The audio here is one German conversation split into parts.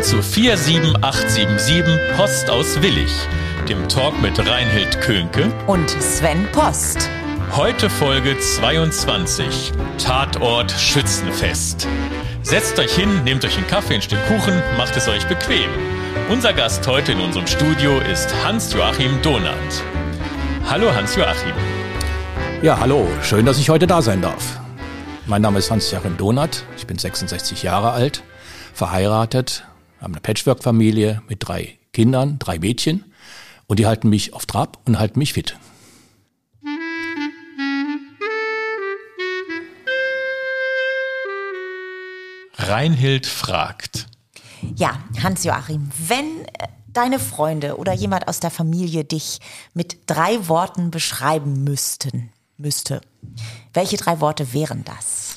Willkommen zu 47877 Post aus Willig, dem Talk mit Reinhild Könke und Sven Post. Heute Folge 22, Tatort Schützenfest. Setzt euch hin, nehmt euch einen Kaffee, ein Stück Kuchen, macht es euch bequem. Unser Gast heute in unserem Studio ist Hans-Joachim Donat. Hallo Hans-Joachim. Ja, hallo, schön, dass ich heute da sein darf. Mein Name ist Hans-Joachim Donat, ich bin 66 Jahre alt, verheiratet, habe eine Patchwork-Familie mit drei Kindern, drei Mädchen und die halten mich auf Trab und halten mich fit. Reinhild fragt. Ja, Hans-Joachim, wenn äh, deine Freunde oder jemand aus der Familie dich mit drei Worten beschreiben müssten, müsste, welche drei Worte wären das?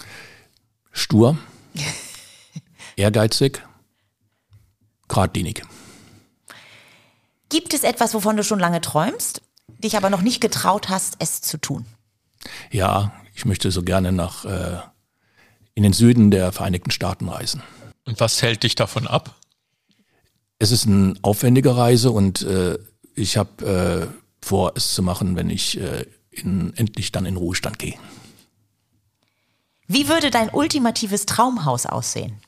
Stur, ehrgeizig, geradlinig. Gibt es etwas, wovon du schon lange träumst, dich aber noch nicht getraut hast, es zu tun? Ja, ich möchte so gerne nach äh, in den Süden der Vereinigten Staaten reisen. Und was hält dich davon ab? Es ist eine aufwendige Reise und äh, ich habe äh, vor, es zu machen, wenn ich äh, in, endlich dann in Ruhestand gehe. Wie würde dein ultimatives Traumhaus aussehen?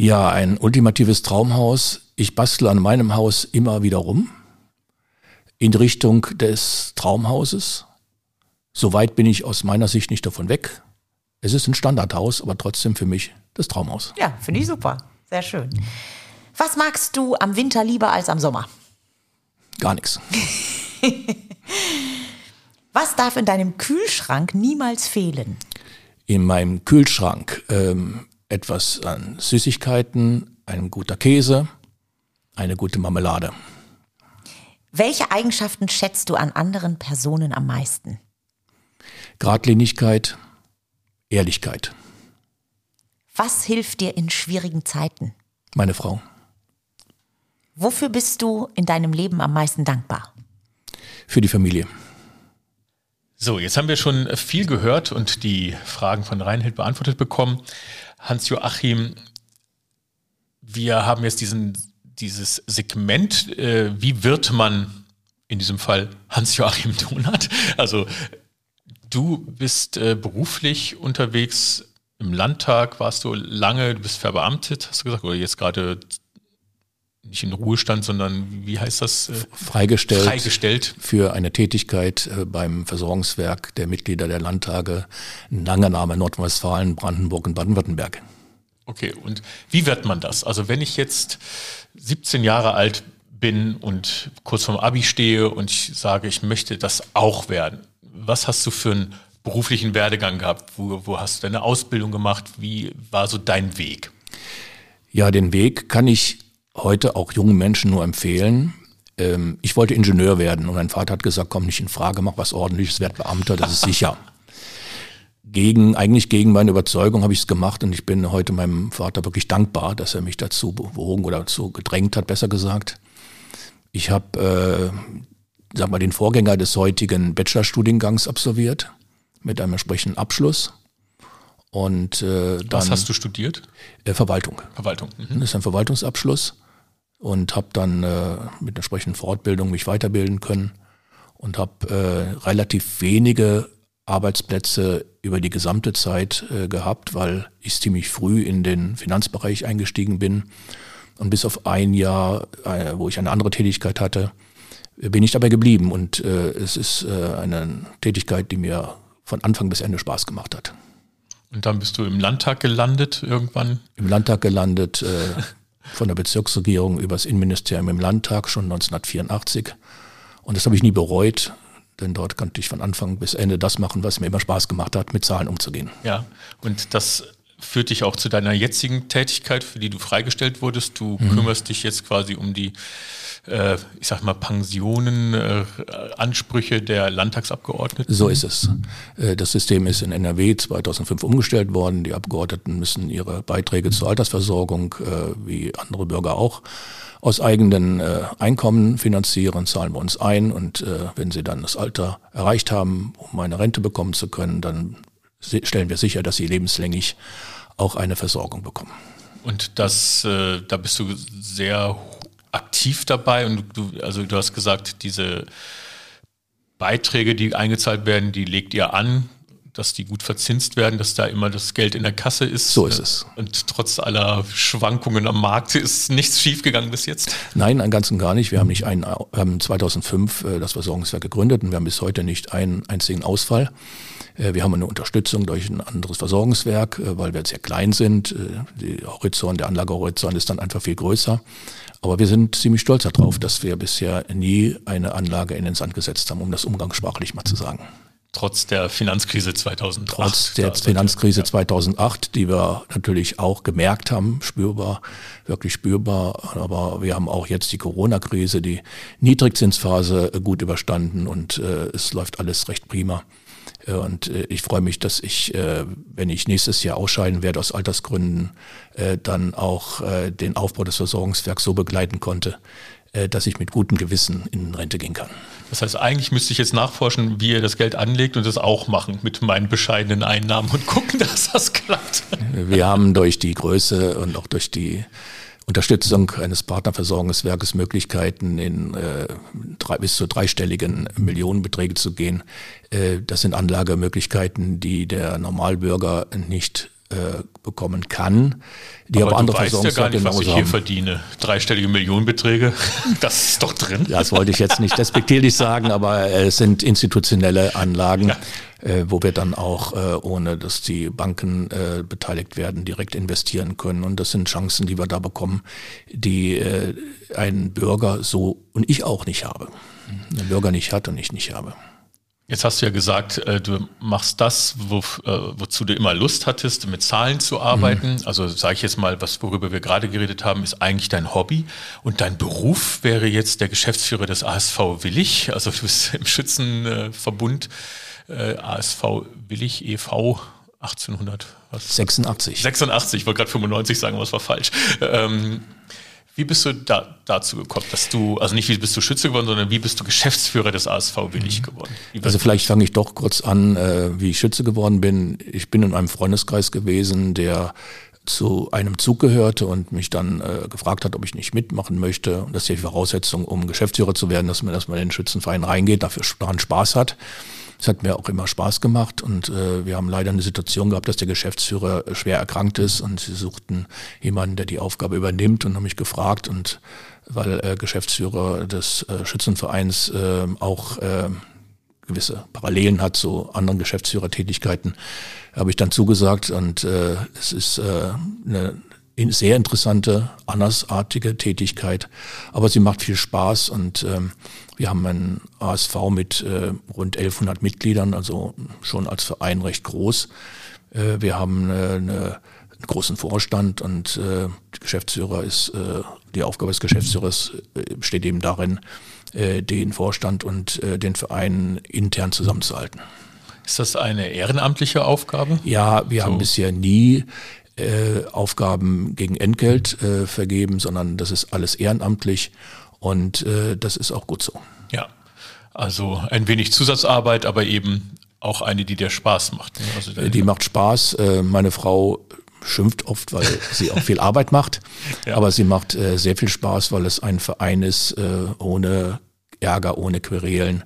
Ja, ein ultimatives Traumhaus. Ich bastle an meinem Haus immer wieder rum in Richtung des Traumhauses. So weit bin ich aus meiner Sicht nicht davon weg. Es ist ein Standardhaus, aber trotzdem für mich das Traumhaus. Ja, finde ich super. Sehr schön. Was magst du am Winter lieber als am Sommer? Gar nichts. Was darf in deinem Kühlschrank niemals fehlen? In meinem Kühlschrank ähm, etwas an Süßigkeiten, ein guter Käse, eine gute Marmelade. Welche Eigenschaften schätzt du an anderen Personen am meisten? Gradlinigkeit, Ehrlichkeit. Was hilft dir in schwierigen Zeiten? Meine Frau. Wofür bist du in deinem Leben am meisten dankbar? Für die Familie. So, jetzt haben wir schon viel gehört und die Fragen von Reinhild beantwortet bekommen. Hans-Joachim, wir haben jetzt diesen, dieses Segment, äh, wie wird man in diesem Fall Hans-Joachim Donat? Also du bist äh, beruflich unterwegs im Landtag, warst du lange, du bist verbeamtet, hast du gesagt, oder jetzt gerade nicht in Ruhestand, sondern wie heißt das? Freigestellt, Freigestellt. für eine Tätigkeit äh, beim Versorgungswerk der Mitglieder der Landtage, ein langer Name Nordrhein-Westfalen, Brandenburg und Baden-Württemberg. Okay, und wie wird man das? Also wenn ich jetzt 17 Jahre alt bin und kurz vorm Abi stehe und ich sage, ich möchte das auch werden, was hast du für einen beruflichen Werdegang gehabt? Wo, wo hast du deine Ausbildung gemacht? Wie war so dein Weg? Ja, den Weg kann ich heute auch jungen Menschen nur empfehlen. Ähm, ich wollte Ingenieur werden und mein Vater hat gesagt, komm nicht in Frage, mach was ordentliches, werd Beamter, das ist sicher. gegen, eigentlich gegen meine Überzeugung habe ich es gemacht und ich bin heute meinem Vater wirklich dankbar, dass er mich dazu bewogen oder dazu gedrängt hat, besser gesagt. Ich habe, äh, sag mal, den Vorgänger des heutigen Bachelorstudiengangs absolviert mit einem entsprechenden Abschluss. Und äh, dann, Was hast du studiert? Äh, Verwaltung. Verwaltung. Mhm. Das ist ein Verwaltungsabschluss und habe dann äh, mit entsprechenden Fortbildung mich weiterbilden können und habe äh, relativ wenige Arbeitsplätze über die gesamte Zeit äh, gehabt, weil ich ziemlich früh in den Finanzbereich eingestiegen bin. Und bis auf ein Jahr, äh, wo ich eine andere Tätigkeit hatte, bin ich dabei geblieben. Und äh, es ist äh, eine Tätigkeit, die mir von Anfang bis Ende Spaß gemacht hat. Und dann bist du im Landtag gelandet irgendwann? Im Landtag gelandet, äh, von der Bezirksregierung übers Innenministerium im Landtag schon 1984. Und das habe ich nie bereut, denn dort konnte ich von Anfang bis Ende das machen, was mir immer Spaß gemacht hat, mit Zahlen umzugehen. Ja, und das führt dich auch zu deiner jetzigen Tätigkeit, für die du freigestellt wurdest. Du mhm. kümmerst dich jetzt quasi um die, äh, ich sag mal, Pensionen, äh, Ansprüche der Landtagsabgeordneten. So ist es. Äh, das System ist in NRW 2005 umgestellt worden. Die Abgeordneten müssen ihre Beiträge zur Altersversorgung, äh, wie andere Bürger auch, aus eigenen äh, Einkommen finanzieren, zahlen wir uns ein und äh, wenn sie dann das Alter erreicht haben, um eine Rente bekommen zu können, dann stellen wir sicher, dass sie lebenslänglich auch eine Versorgung bekommen. Und das, äh, da bist du sehr aktiv dabei und du, also du hast gesagt, diese Beiträge, die eingezahlt werden, die legt ihr an, dass die gut verzinst werden, dass da immer das Geld in der Kasse ist. So ist es. Und trotz aller Schwankungen am Markt ist nichts schiefgegangen bis jetzt? Nein, an ganzen gar nicht. Wir haben nicht einen, haben 2005 äh, das Versorgungswerk gegründet und wir haben bis heute nicht einen einzigen Ausfall. Äh, wir haben eine Unterstützung durch ein anderes Versorgungswerk, äh, weil wir sehr klein sind. Der Horizont, der Anlagehorizont ist dann einfach viel größer. Aber wir sind ziemlich stolz darauf, dass wir bisher nie eine Anlage in den Sand gesetzt haben, um das umgangssprachlich mal zu sagen. Trotz der Finanzkrise 2008. Trotz der Finanzkrise 2008, die wir natürlich auch gemerkt haben, spürbar, wirklich spürbar. Aber wir haben auch jetzt die Corona-Krise, die Niedrigzinsphase gut überstanden und äh, es läuft alles recht prima. Äh, und äh, ich freue mich, dass ich, äh, wenn ich nächstes Jahr ausscheiden werde aus Altersgründen, dann auch den Aufbau des Versorgungswerks so begleiten konnte, dass ich mit gutem Gewissen in Rente gehen kann. Das heißt, eigentlich müsste ich jetzt nachforschen, wie ihr das Geld anlegt und das auch machen mit meinen bescheidenen Einnahmen und gucken, dass das klappt. Wir haben durch die Größe und auch durch die Unterstützung eines Partnerversorgungswerkes Möglichkeiten, in äh, drei, bis zu dreistelligen Millionenbeträge zu gehen. Äh, das sind Anlagemöglichkeiten, die der Normalbürger nicht äh, bekommen kann, die aber, aber andere weißt ja gar nicht, was ich hier verdiene. Dreistellige Millionenbeträge, das ist doch drin. Das wollte ich jetzt nicht despektierlich sagen, aber es sind institutionelle Anlagen. Ja äh, wo wir dann auch, äh, ohne dass die Banken äh, beteiligt werden, direkt investieren können. Und das sind Chancen, die wir da bekommen, die äh, ein Bürger so und ich auch nicht habe. Ein Bürger nicht hat und ich nicht habe. Jetzt hast du ja gesagt, äh, du machst das, wo, äh, wozu du immer Lust hattest, mit Zahlen zu arbeiten. Mhm. Also sage ich jetzt mal, was worüber wir gerade geredet haben, ist eigentlich dein Hobby. Und dein Beruf wäre jetzt der Geschäftsführer des ASV Willig. Also du bist im Schützenverbund äh, ASV Willig e.V. 1800 was? 86. 86, ich wollte gerade 95 sagen, was war falsch. Ähm, wie bist du da, dazu gekommen, dass du, also nicht wie bist du Schütze geworden, sondern wie bist du Geschäftsführer des ASV Willig mhm. geworden? Also vielleicht fange ich doch kurz an, äh, wie ich Schütze geworden bin. Ich bin in einem Freundeskreis gewesen, der zu einem Zug gehörte und mich dann äh, gefragt hat, ob ich nicht mitmachen möchte. Und das ist ja die Voraussetzung, um Geschäftsführer zu werden, dass man erstmal in den Schützenverein reingeht, dafür daran Spaß hat. Es hat mir auch immer Spaß gemacht und äh, wir haben leider eine Situation gehabt, dass der Geschäftsführer schwer erkrankt ist und sie suchten jemanden, der die Aufgabe übernimmt und haben mich gefragt und weil äh, Geschäftsführer des äh, Schützenvereins äh, auch äh, gewisse Parallelen hat zu anderen Geschäftsführertätigkeiten, habe ich dann zugesagt und äh, es ist äh, eine sehr interessante, andersartige Tätigkeit, aber sie macht viel Spaß und ähm, wir haben einen ASV mit äh, rund 1100 Mitgliedern, also schon als Verein recht groß. Äh, wir haben äh, eine, einen großen Vorstand und äh, Geschäftsführer ist, äh, die Aufgabe des Geschäftsführers äh, besteht eben darin, äh, den Vorstand und äh, den Verein intern zusammenzuhalten. Ist das eine ehrenamtliche Aufgabe? Ja, wir so. haben bisher nie äh, Aufgaben gegen Entgelt äh, vergeben, sondern das ist alles ehrenamtlich und äh, das ist auch gut so. Ja, also ein wenig Zusatzarbeit, aber eben auch eine, die dir Spaß macht. Also die macht Spaß. Äh, meine Frau schimpft oft, weil sie auch viel Arbeit macht, ja. aber sie macht äh, sehr viel Spaß, weil es ein Verein ist äh, ohne Ärger, ohne Querelen.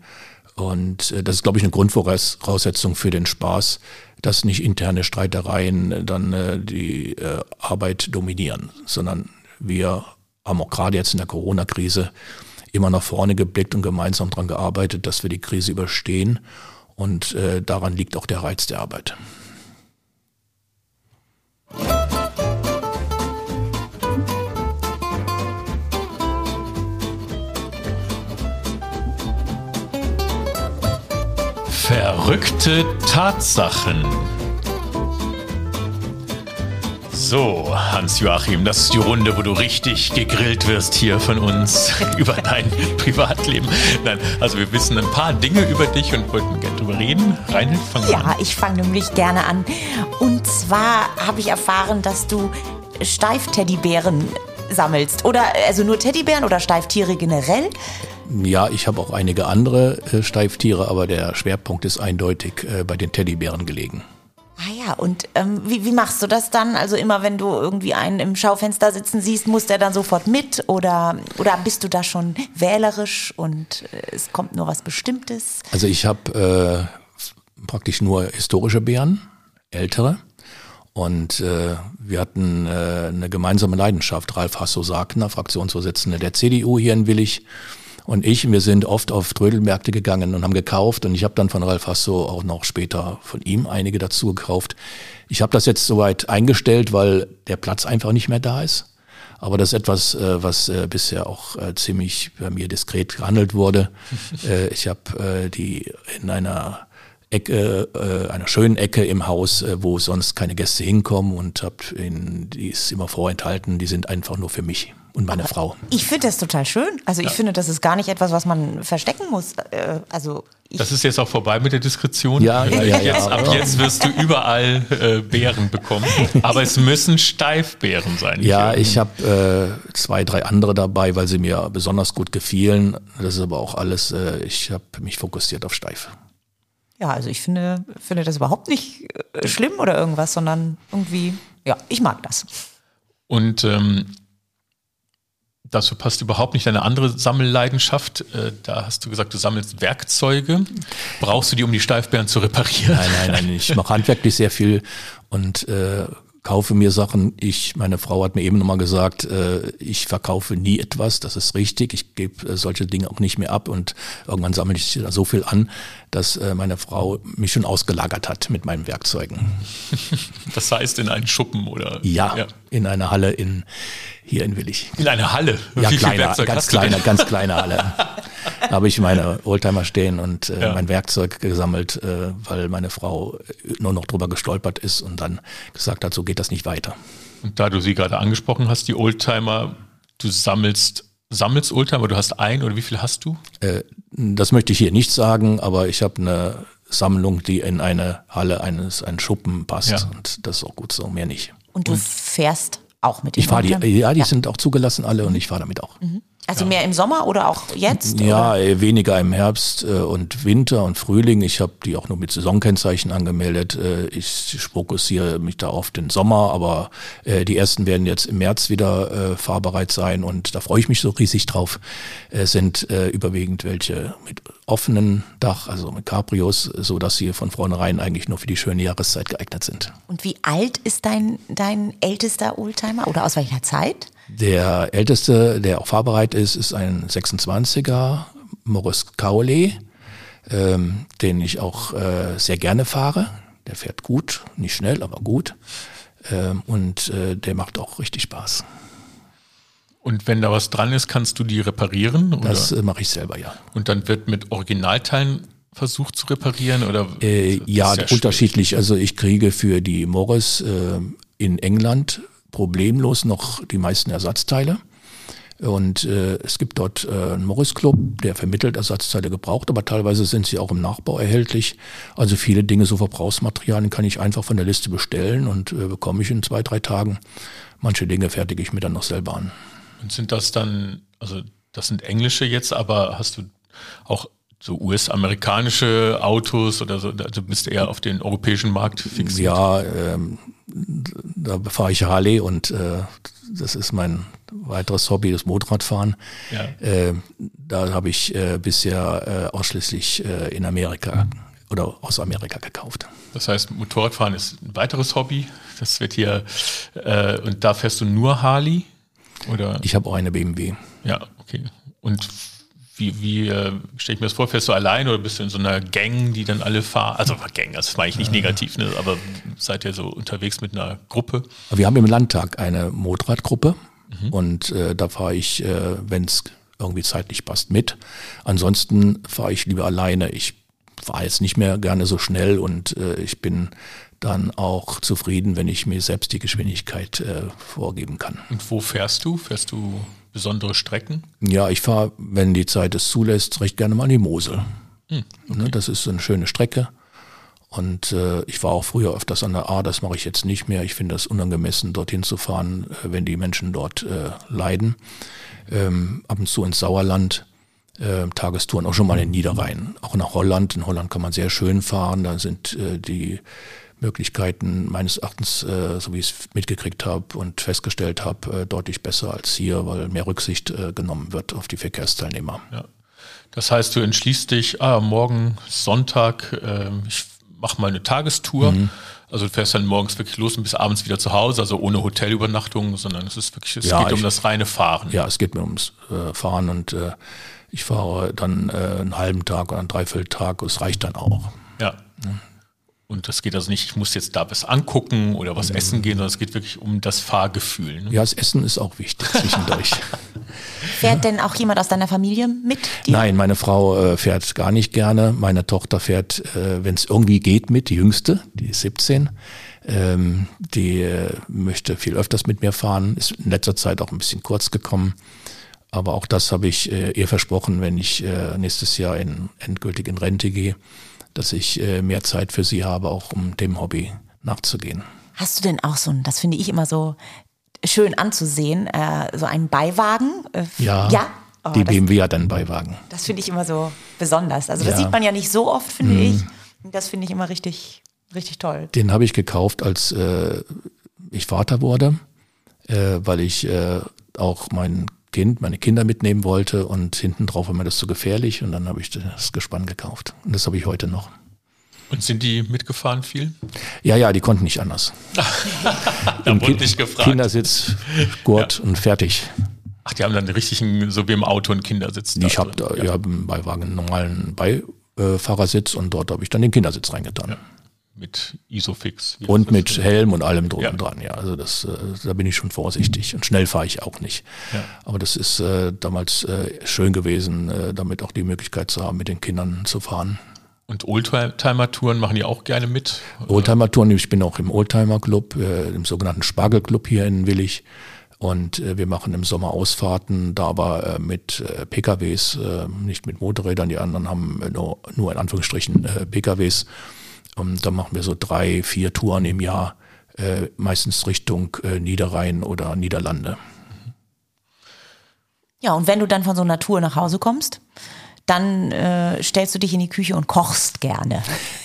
Und das ist, glaube ich, eine Grundvoraussetzung für den Spaß, dass nicht interne Streitereien dann die Arbeit dominieren, sondern wir haben auch gerade jetzt in der Corona-Krise immer nach vorne geblickt und gemeinsam daran gearbeitet, dass wir die Krise überstehen. Und äh, daran liegt auch der Reiz der Arbeit. Verrückte Tatsachen. So, Hans-Joachim, das ist die Runde, wo du richtig gegrillt wirst hier von uns über dein Privatleben. Nein, also wir wissen ein paar Dinge über dich und wollten gerne drüber reden. Reinhild, fang ja, an. Ja, ich fange nämlich gerne an. Und zwar habe ich erfahren, dass du Steif-Teddybären sammelst. Oder also nur Teddybären oder Steiftiere generell? Ja, ich habe auch einige andere äh, Steiftiere, aber der Schwerpunkt ist eindeutig äh, bei den Teddybären gelegen. Ah ja, und ähm, wie, wie machst du das dann? Also immer, wenn du irgendwie einen im Schaufenster sitzen siehst, muss der dann sofort mit oder, oder bist du da schon wählerisch und äh, es kommt nur was Bestimmtes? Also ich habe äh, praktisch nur historische Bären, ältere. Und äh, wir hatten äh, eine gemeinsame Leidenschaft. Ralf Hasso-Sagner, Fraktionsvorsitzender der CDU hier in Willig und ich, wir sind oft auf Trödelmärkte gegangen und haben gekauft und ich habe dann von Ralf Hasso auch noch später von ihm einige dazu gekauft. Ich habe das jetzt soweit eingestellt, weil der Platz einfach nicht mehr da ist. Aber das ist etwas, äh, was äh, bisher auch äh, ziemlich bei mir diskret gehandelt wurde. ich habe die in einer Ecke, einer schönen Ecke im Haus, wo sonst keine Gäste hinkommen und habe die ist immer vorenthalten. Die sind einfach nur für mich und meine Aber Frau. Ich finde das total schön. Also ich ja. finde, das ist gar nicht etwas, was man verstecken muss. Äh, also das ist jetzt auch vorbei mit der Diskretion. Ja, ja, ja, jetzt, Ab jetzt wirst du überall äh, Beeren bekommen. Aber es müssen Steifbeeren sein. Ja, ich habe äh, zwei, drei andere dabei, weil sie mir besonders gut gefielen. Das ist aber auch alles, äh, ich habe mich fokussiert auf Steif. Ja, also ich finde, finde das überhaupt nicht äh, schlimm oder irgendwas, sondern irgendwie, ja, ich mag das. Und ähm, dazu passt überhaupt nicht deine andere Sammelleidenschaft. Äh, da hast du gesagt, du sammelst Werkzeuge. Brauchst du die, um die Steifbären zu reparieren? Nein, nein, nein. Ich mache handwerklich sehr viel und äh, kaufe mir Sachen. Ich, meine Frau hat mir eben nochmal gesagt, äh, ich verkaufe nie etwas. Das ist richtig. Ich gebe äh, solche Dinge auch nicht mehr ab und irgendwann sammle ich da so viel an, dass äh, meine Frau mich schon ausgelagert hat mit meinen Werkzeugen. Das heißt in einen Schuppen oder? Ja, ja. in einer Halle in hier in Willig. In einer Halle? Ja, Wie kleiner, ganz kleine, ganz kleine Halle. da habe ich meine Oldtimer stehen und äh, ja. mein Werkzeug gesammelt, äh, weil meine Frau nur noch drüber gestolpert ist und dann gesagt hat, so geht das nicht weiter. Und da du sie gerade angesprochen hast, die Oldtimer, du sammelst sammelst Oldtimer, du hast ein oder wie viel hast du? Äh, das möchte ich hier nicht sagen, aber ich habe eine Sammlung, die in eine Halle eines, einen Schuppen passt ja. und das ist auch gut so, mehr nicht. Und du und fährst auch mit den Ich fahre die, ja, die ja. sind auch zugelassen alle und ich fahre damit auch. Mhm. Also ja. mehr im Sommer oder auch jetzt? Ja, oder? weniger im Herbst äh, und Winter und Frühling. Ich habe die auch nur mit Saisonkennzeichen angemeldet. Äh, ich fokussiere mich da auf den Sommer, aber äh, die ersten werden jetzt im März wieder fahrbereit sein und da freue ich mich so riesig drauf. Es sind überwiegend welche mit offenen Dach, also mit Cabrios, so dass sie von vornherein eigentlich nur für die schöne Jahreszeit geeignet sind. Und wie alt ist dein, dein ältester Oldtimer oder aus welcher Zeit? Der älteste, der auch fahrbereit ist, ist ein 26er Morris Cowley, ähm, den ich auch äh, sehr gerne fahre. Der fährt gut, nicht schnell, aber gut. Ähm, und äh, der macht auch richtig Spaß. Und wenn da was dran ist, kannst du die reparieren? Oder? Das äh, mache ich selber, ja. Und dann wird mit Originalteilen versucht zu reparieren oder? Äh, ja, unterschiedlich. Also ich kriege für die Morris äh, in England problemlos noch die meisten Ersatzteile. Und äh, es gibt dort äh, einen Morris Club, der vermittelt Ersatzteile gebraucht, aber teilweise sind sie auch im Nachbau erhältlich. Also viele Dinge, so Verbrauchsmaterialien kann ich einfach von der Liste bestellen und äh, bekomme ich in zwei, drei Tagen. Manche Dinge fertige ich mir dann noch selber an. Und sind das dann, also das sind englische jetzt, aber hast du auch so US-amerikanische Autos oder so, also bist du eher auf den europäischen Markt fixiert? Ja, ähm, da fahre ich Harley und äh, das ist mein weiteres Hobby, das Motorradfahren. Ja. Äh, da habe ich äh, bisher äh, ausschließlich äh, in Amerika oder aus Amerika gekauft. Das heißt, Motorradfahren ist ein weiteres Hobby. Das wird hier, äh, und da fährst du nur Harley? Oder? Ich habe auch eine BMW. Ja, okay. Und wie, wie äh, stelle ich mir das vor? Fährst du allein oder bist du in so einer Gang, die dann alle fahren? Also Gang, das meine ich nicht negativ, ne? aber seid ihr so unterwegs mit einer Gruppe? Wir haben im Landtag eine Motorradgruppe mhm. und äh, da fahre ich, äh, wenn es irgendwie zeitlich passt, mit. Ansonsten fahre ich lieber alleine. Ich fahre jetzt nicht mehr gerne so schnell und äh, ich bin dann auch zufrieden, wenn ich mir selbst die Geschwindigkeit äh, vorgeben kann. Und wo fährst du? Fährst du besondere Strecken? Ja, ich fahre, wenn die Zeit es zulässt, recht gerne mal in die Mosel. Hm, okay. Ne, das ist eine schöne Strecke. Und äh, ich war auch früher öfters an der A, das mache ich jetzt nicht mehr. Ich finde das unangemessen, dorthin zu fahren, äh, wenn die Menschen dort äh, leiden. Ähm, ab und zu ins Sauerland, äh, Tagestouren, auch schon mal in Niederrhein, auch nach Holland. In Holland kann man sehr schön fahren, da sind äh, die Möglichkeiten meines Erachtens, äh, so wie ich es mitgekriegt habe und festgestellt habe, äh, deutlich besser als hier, weil mehr Rücksicht äh, genommen wird auf die Verkehrsteilnehmer. Ja. Das heißt, du entschließt dich, ah, morgen Sonntag, äh, ich mache mal eine Tagestour. Mhm. Also du fährst dann morgens wirklich los und bis abends wieder zu Hause, also ohne Hotelübernachtung, sondern es ist wirklich, es ja, geht ich, um das reine Fahren. Ja, es geht mir ums Fahren und ich fahre dann einen halben Tag oder einen Dreivierteltag, es reicht dann auch. Ja. ja. Und das geht also nicht, ich muss jetzt da was angucken oder was mhm. essen gehen, sondern es geht wirklich um das Fahrgefühl. Ne? Ja, das Essen ist auch wichtig zwischendurch. fährt denn auch jemand aus deiner Familie mit dir? Nein, meine Frau äh, fährt gar nicht gerne. Meine Tochter fährt, äh, wenn es irgendwie geht, mit, die jüngste, die ist 17. Ähm, die äh, möchte viel öfters mit mir fahren, ist in letzter Zeit auch ein bisschen kurz gekommen. Aber auch das habe ich äh, ihr versprochen, wenn ich äh, nächstes Jahr in, endgültig in Rente gehe dass ich äh, mehr Zeit für sie habe, auch um dem Hobby nachzugehen. Hast du denn auch so ein, das finde ich immer so schön anzusehen, äh, so einen Beiwagen? Äh, ja. ja? Oh, die das, BMW hat einen Beiwagen. Das finde ich immer so besonders. Also das ja. sieht man ja nicht so oft, finde mhm. ich. Das finde ich immer richtig, richtig toll. Den habe ich gekauft, als ich Vater wurde, weil ich auch meinen Kind, meine Kinder mitnehmen wollte und hinten drauf war mir das zu gefährlich und dann habe ich das Gespann gekauft. Und das habe ich heute noch. Und sind die mitgefahren viel? Ja, ja, die konnten nicht anders. da wurde nicht gefragt. Kindersitz, Gurt ja. und fertig. Ach, die haben dann den richtigen, so wie im Auto, einen Kindersitz. Ich habe da, ja. hab im Beiwagen einen normalen Beifahrersitz und dort habe ich dann den Kindersitz reingetan. Ja mit Isofix. Und mit Helm und allem drum ja. und dran, ja. Also das, äh, da bin ich schon vorsichtig. Und schnell fahre ich auch nicht. Ja. Aber das ist äh, damals äh, schön gewesen, damit auch die Möglichkeit zu haben, mit den Kindern zu fahren. Und Oldtimer-Touren machen die auch gerne mit? Oldtimer-Touren, ich bin auch im Oldtimer-Club, im sogenannten Spargel-Club hier in Willig. Und wir machen im Sommer Ausfahrten, da aber mit PKWs, nicht mit Motorrädern. Die anderen haben nur, nur in Anführungsstrichen PKWs. Und da machen wir so drei, vier Touren im Jahr, äh, meistens Richtung äh, Niederrhein oder Niederlande. Ja, und wenn du dann von so einer Tour nach Hause kommst, dann äh, stellst du dich in die Küche und kochst gerne.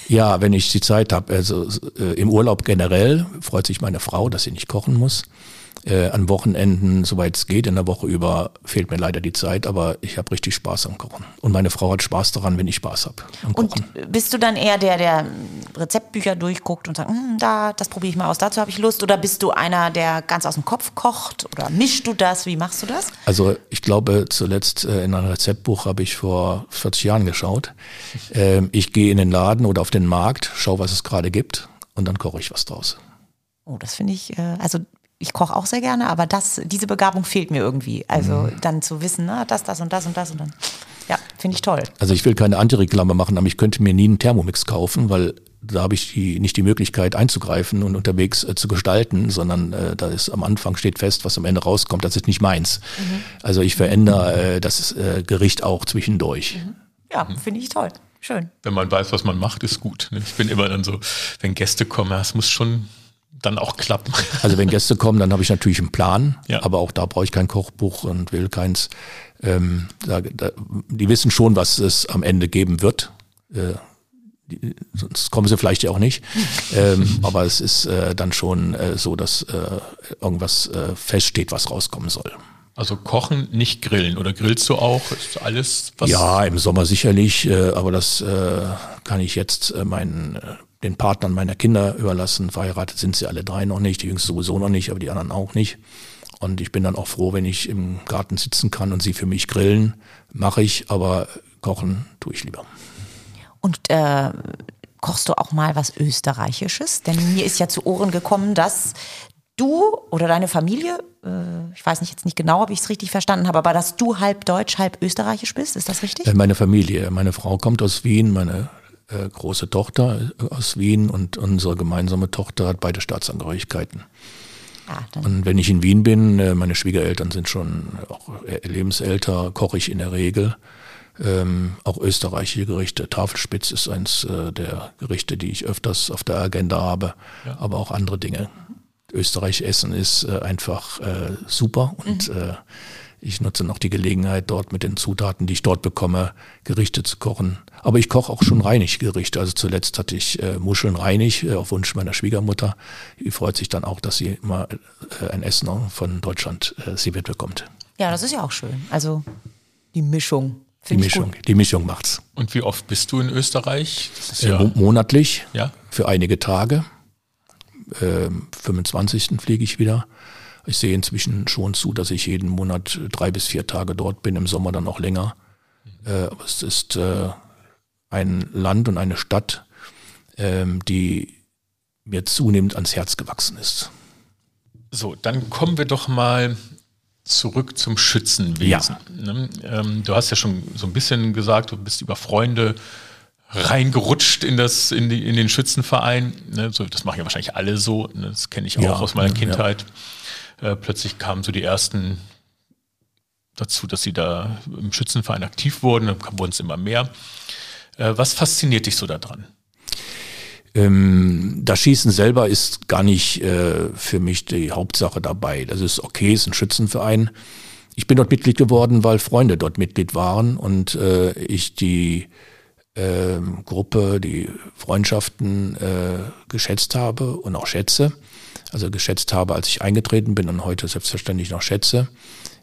Ja, wenn ich die Zeit habe. Also äh, im Urlaub generell freut sich meine Frau, dass sie nicht kochen muss äh, an Wochenenden, soweit es geht, in der Woche über, fehlt mir leider die Zeit, aber ich habe richtig Spaß am Kochen. Und meine Frau hat Spaß daran, wenn ich Spaß habe. Und bist du dann eher der, der Rezeptbücher durchguckt und sagt, hm, da, das probiere ich mal aus, dazu habe ich Lust? Oder bist du einer, der ganz aus dem Kopf kocht? Oder mischst du das? Wie machst du das? Also ich glaube, zuletzt äh, in einem Rezeptbuch habe ich vor 40 Jahren geschaut. Ähm, ich gehe in den Laden oder auf den Markt, schaue, was es gerade gibt und dann koche ich was draus. Oh, das finde ich, äh, also ich koche auch sehr gerne, aber das, diese Begabung fehlt mir irgendwie. Also mhm. dann zu wissen, na, das, das und das und das und dann. Ja, finde ich toll. Also ich will keine Antireklame machen, aber ich könnte mir nie einen Thermomix kaufen, weil da habe ich die, nicht die Möglichkeit einzugreifen und unterwegs äh, zu gestalten, sondern äh, da ist am Anfang steht fest, was am Ende rauskommt, das ist nicht meins. Mhm. Also ich verändere äh, das äh, Gericht auch zwischendurch. Mhm. Ja, finde ich toll. Schön. Wenn man weiß, was man macht, ist gut. Ne? Ich bin immer dann so, wenn Gäste kommen, es muss schon dann auch klappen. Also wenn Gäste kommen, dann habe ich natürlich einen Plan, ja. aber auch da brauche ich kein Kochbuch und will keins. Ähm, da, da, die wissen schon, was es am Ende geben wird. Äh, die, sonst kommen sie vielleicht ja auch nicht. ähm, aber es ist äh, dann schon äh, so, dass äh, irgendwas äh, feststeht, was rauskommen soll. Also kochen, nicht grillen. Oder grillst du auch? Ist alles was? Ja, im Sommer sicherlich, äh, aber das kann ich jetzt meinen den Partnern meiner Kinder überlassen. Verheiratet sind sie alle drei noch nicht, die Jüngste sowieso noch nicht, aber die anderen auch nicht. Und ich bin dann auch froh, wenn ich im Garten sitzen kann und sie für mich grillen. Mache ich, aber kochen tue ich lieber. Und äh, kochst du auch mal was Österreichisches? Denn mir ist ja zu Ohren gekommen, dass du oder deine Familie, äh, ich weiß nicht jetzt nicht genau, ob ich es richtig verstanden habe, aber dass du halb deutsch, halb österreichisch bist, ist das richtig? Äh, meine Familie, meine Frau kommt aus Wien, meine äh, große Tochter äh, aus Wien und unsere gemeinsame Tochter hat beide Staatsangehörigkeiten. Ah, und wenn ich in Wien bin, äh, meine Schwiegereltern sind schon auch lebensälter, koche ich in der Regel. Ähm, auch österreichische Gerichte. Tafelspitz ist eins äh, der Gerichte, die ich öfters auf der Agenda habe, ja. aber auch andere Dinge. Österreich essen ist äh, einfach äh, super und mhm. Ich nutze noch die Gelegenheit, dort mit den Zutaten, die ich dort bekomme, Gerichte zu kochen. Aber ich koche auch schon reinig Gerichte. Also zuletzt hatte ich äh, Muscheln reinig äh, auf Wunsch meiner Schwiegermutter. Die freut sich dann auch, dass sie immer äh, ein Essen von Deutschland äh, sie mitbekommt. Ja, das ist ja auch schön. Also die Mischung. Die Mischung, die Mischung macht's. Und wie oft bist du in Österreich? Äh, ja monatlich, ja? für einige Tage. Äh, 25. fliege ich wieder. Ich sehe inzwischen schon zu, dass ich jeden Monat drei bis vier Tage dort bin, im Sommer dann auch länger. Äh, aber es ist äh, ein Land und eine Stadt, ähm, die mir zunehmend ans Herz gewachsen ist. So, dann kommen wir doch mal zurück zum Schützenwesen. Ja. Ne? Ähm, du hast ja schon so ein bisschen gesagt, du bist über Freunde reingerutscht in das in, die, in den Schützenverein. Ne? Das machen ja wahrscheinlich alle so. Ne? Das kenne ich auch ja, aus meiner Kindheit. Ja. Äh, plötzlich kamen so die ersten dazu, dass sie da im Schützenverein aktiv wurden. Dann wurden es immer mehr. Äh, was fasziniert dich so daran? Ähm, das Schießen selber ist gar nicht äh, für mich die Hauptsache dabei. Das ist okay, ist ein Schützenverein. Ich bin dort Mitglied geworden, weil Freunde dort Mitglied waren und äh, ich die äh, Gruppe, die Freundschaften äh, geschätzt habe und auch schätze. Also geschätzt habe, als ich eingetreten bin und heute selbstverständlich noch schätze.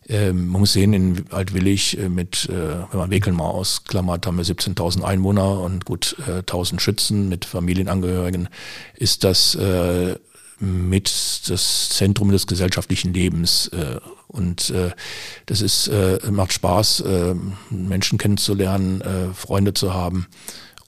Ähm, man muss sehen, in Altwillig äh, mit, äh, wenn man Wekeln mal ausklammert, haben wir 17.000 Einwohner und gut äh, 1.000 Schützen mit Familienangehörigen, ist das äh, mit das Zentrum des gesellschaftlichen Lebens. Äh, und äh, das ist, macht Spaß, Menschen kennenzulernen, Freunde zu haben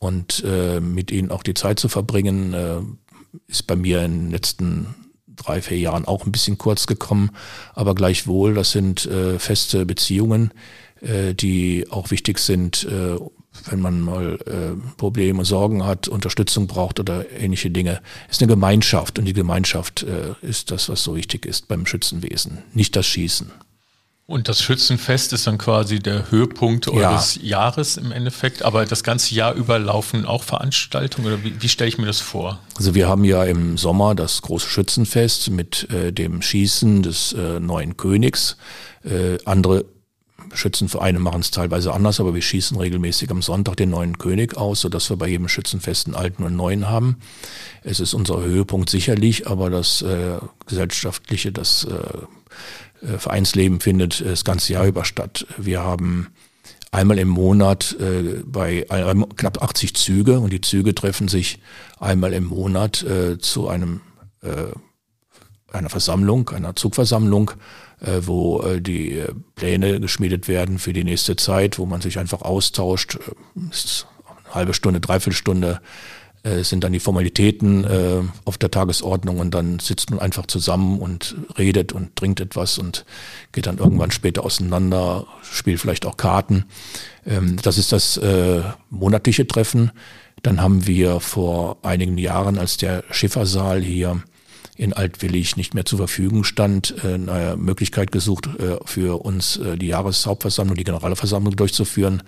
und mit ihnen auch die Zeit zu verbringen. Ist bei mir in den letzten drei, vier Jahren auch ein bisschen kurz gekommen. Aber gleichwohl, das sind äh, feste Beziehungen, äh, die auch wichtig sind, äh, wenn man mal äh, Probleme, Sorgen hat, Unterstützung braucht oder ähnliche Dinge. Es ist eine Gemeinschaft und die Gemeinschaft äh, ist das, was so wichtig ist beim Schützenwesen, nicht das Schießen. Und das Schützenfest ist dann quasi der Höhepunkt eures ja. Jahres im Endeffekt, aber das ganze Jahr über laufen auch Veranstaltungen oder wie, wie stelle ich mir das vor? Also wir haben ja im Sommer das große Schützenfest mit äh, dem Schießen des äh, neuen Königs. Äh, andere Schützenvereine machen es teilweise anders, aber wir schießen regelmäßig am Sonntag den neuen König aus, sodass wir bei jedem Schützenfest einen alten und einen neuen haben. Es ist unser Höhepunkt sicherlich, aber das äh, gesellschaftliche, das äh, Vereinsleben findet das ganze Jahr über statt. Wir haben einmal im Monat äh, bei äh, knapp 80 Züge und die Züge treffen sich einmal im Monat äh, zu einem äh, einer Versammlung, einer Zugversammlung, äh, wo äh, die Pläne geschmiedet werden für die nächste Zeit, wo man sich einfach austauscht, ist eine halbe Stunde, dreiviertel Stunde äh, sind dann die Formalitäten äh, auf der Tagesordnung und dann sitzt man einfach zusammen und redet und trinkt etwas und geht dann irgendwann später auseinander, spielt vielleicht auch Karten. Ähm, das ist das äh, monatliche Treffen. Dann haben wir vor einigen Jahren, als der Schiffersaal hier in Altwillig nicht mehr zur Verfügung stand, äh, eine Möglichkeit gesucht, äh, für uns äh, die Jahreshauptversammlung, die Generalversammlung durchzuführen.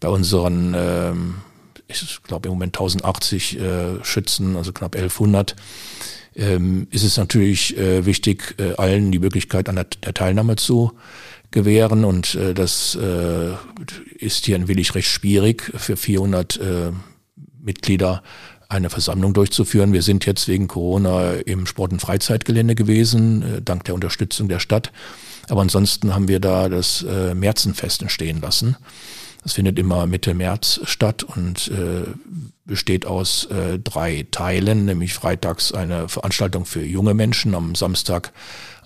Bei unseren ähm, ich glaube im Moment 1080 äh, Schützen, also knapp 1100, ähm, ist es natürlich äh, wichtig, äh, allen die Möglichkeit an der, der Teilnahme zu gewähren und äh, das äh, ist hier in Willig recht schwierig für 400 äh, Mitglieder eine Versammlung durchzuführen. Wir sind jetzt wegen Corona im Sport- und Freizeitgelände gewesen, äh, dank der Unterstützung der Stadt. Aber ansonsten haben wir da das äh, Märzenfest entstehen lassen. Das findet immer Mitte März statt und äh, besteht aus äh, drei Teilen, nämlich freitags eine Veranstaltung für junge Menschen, am Samstag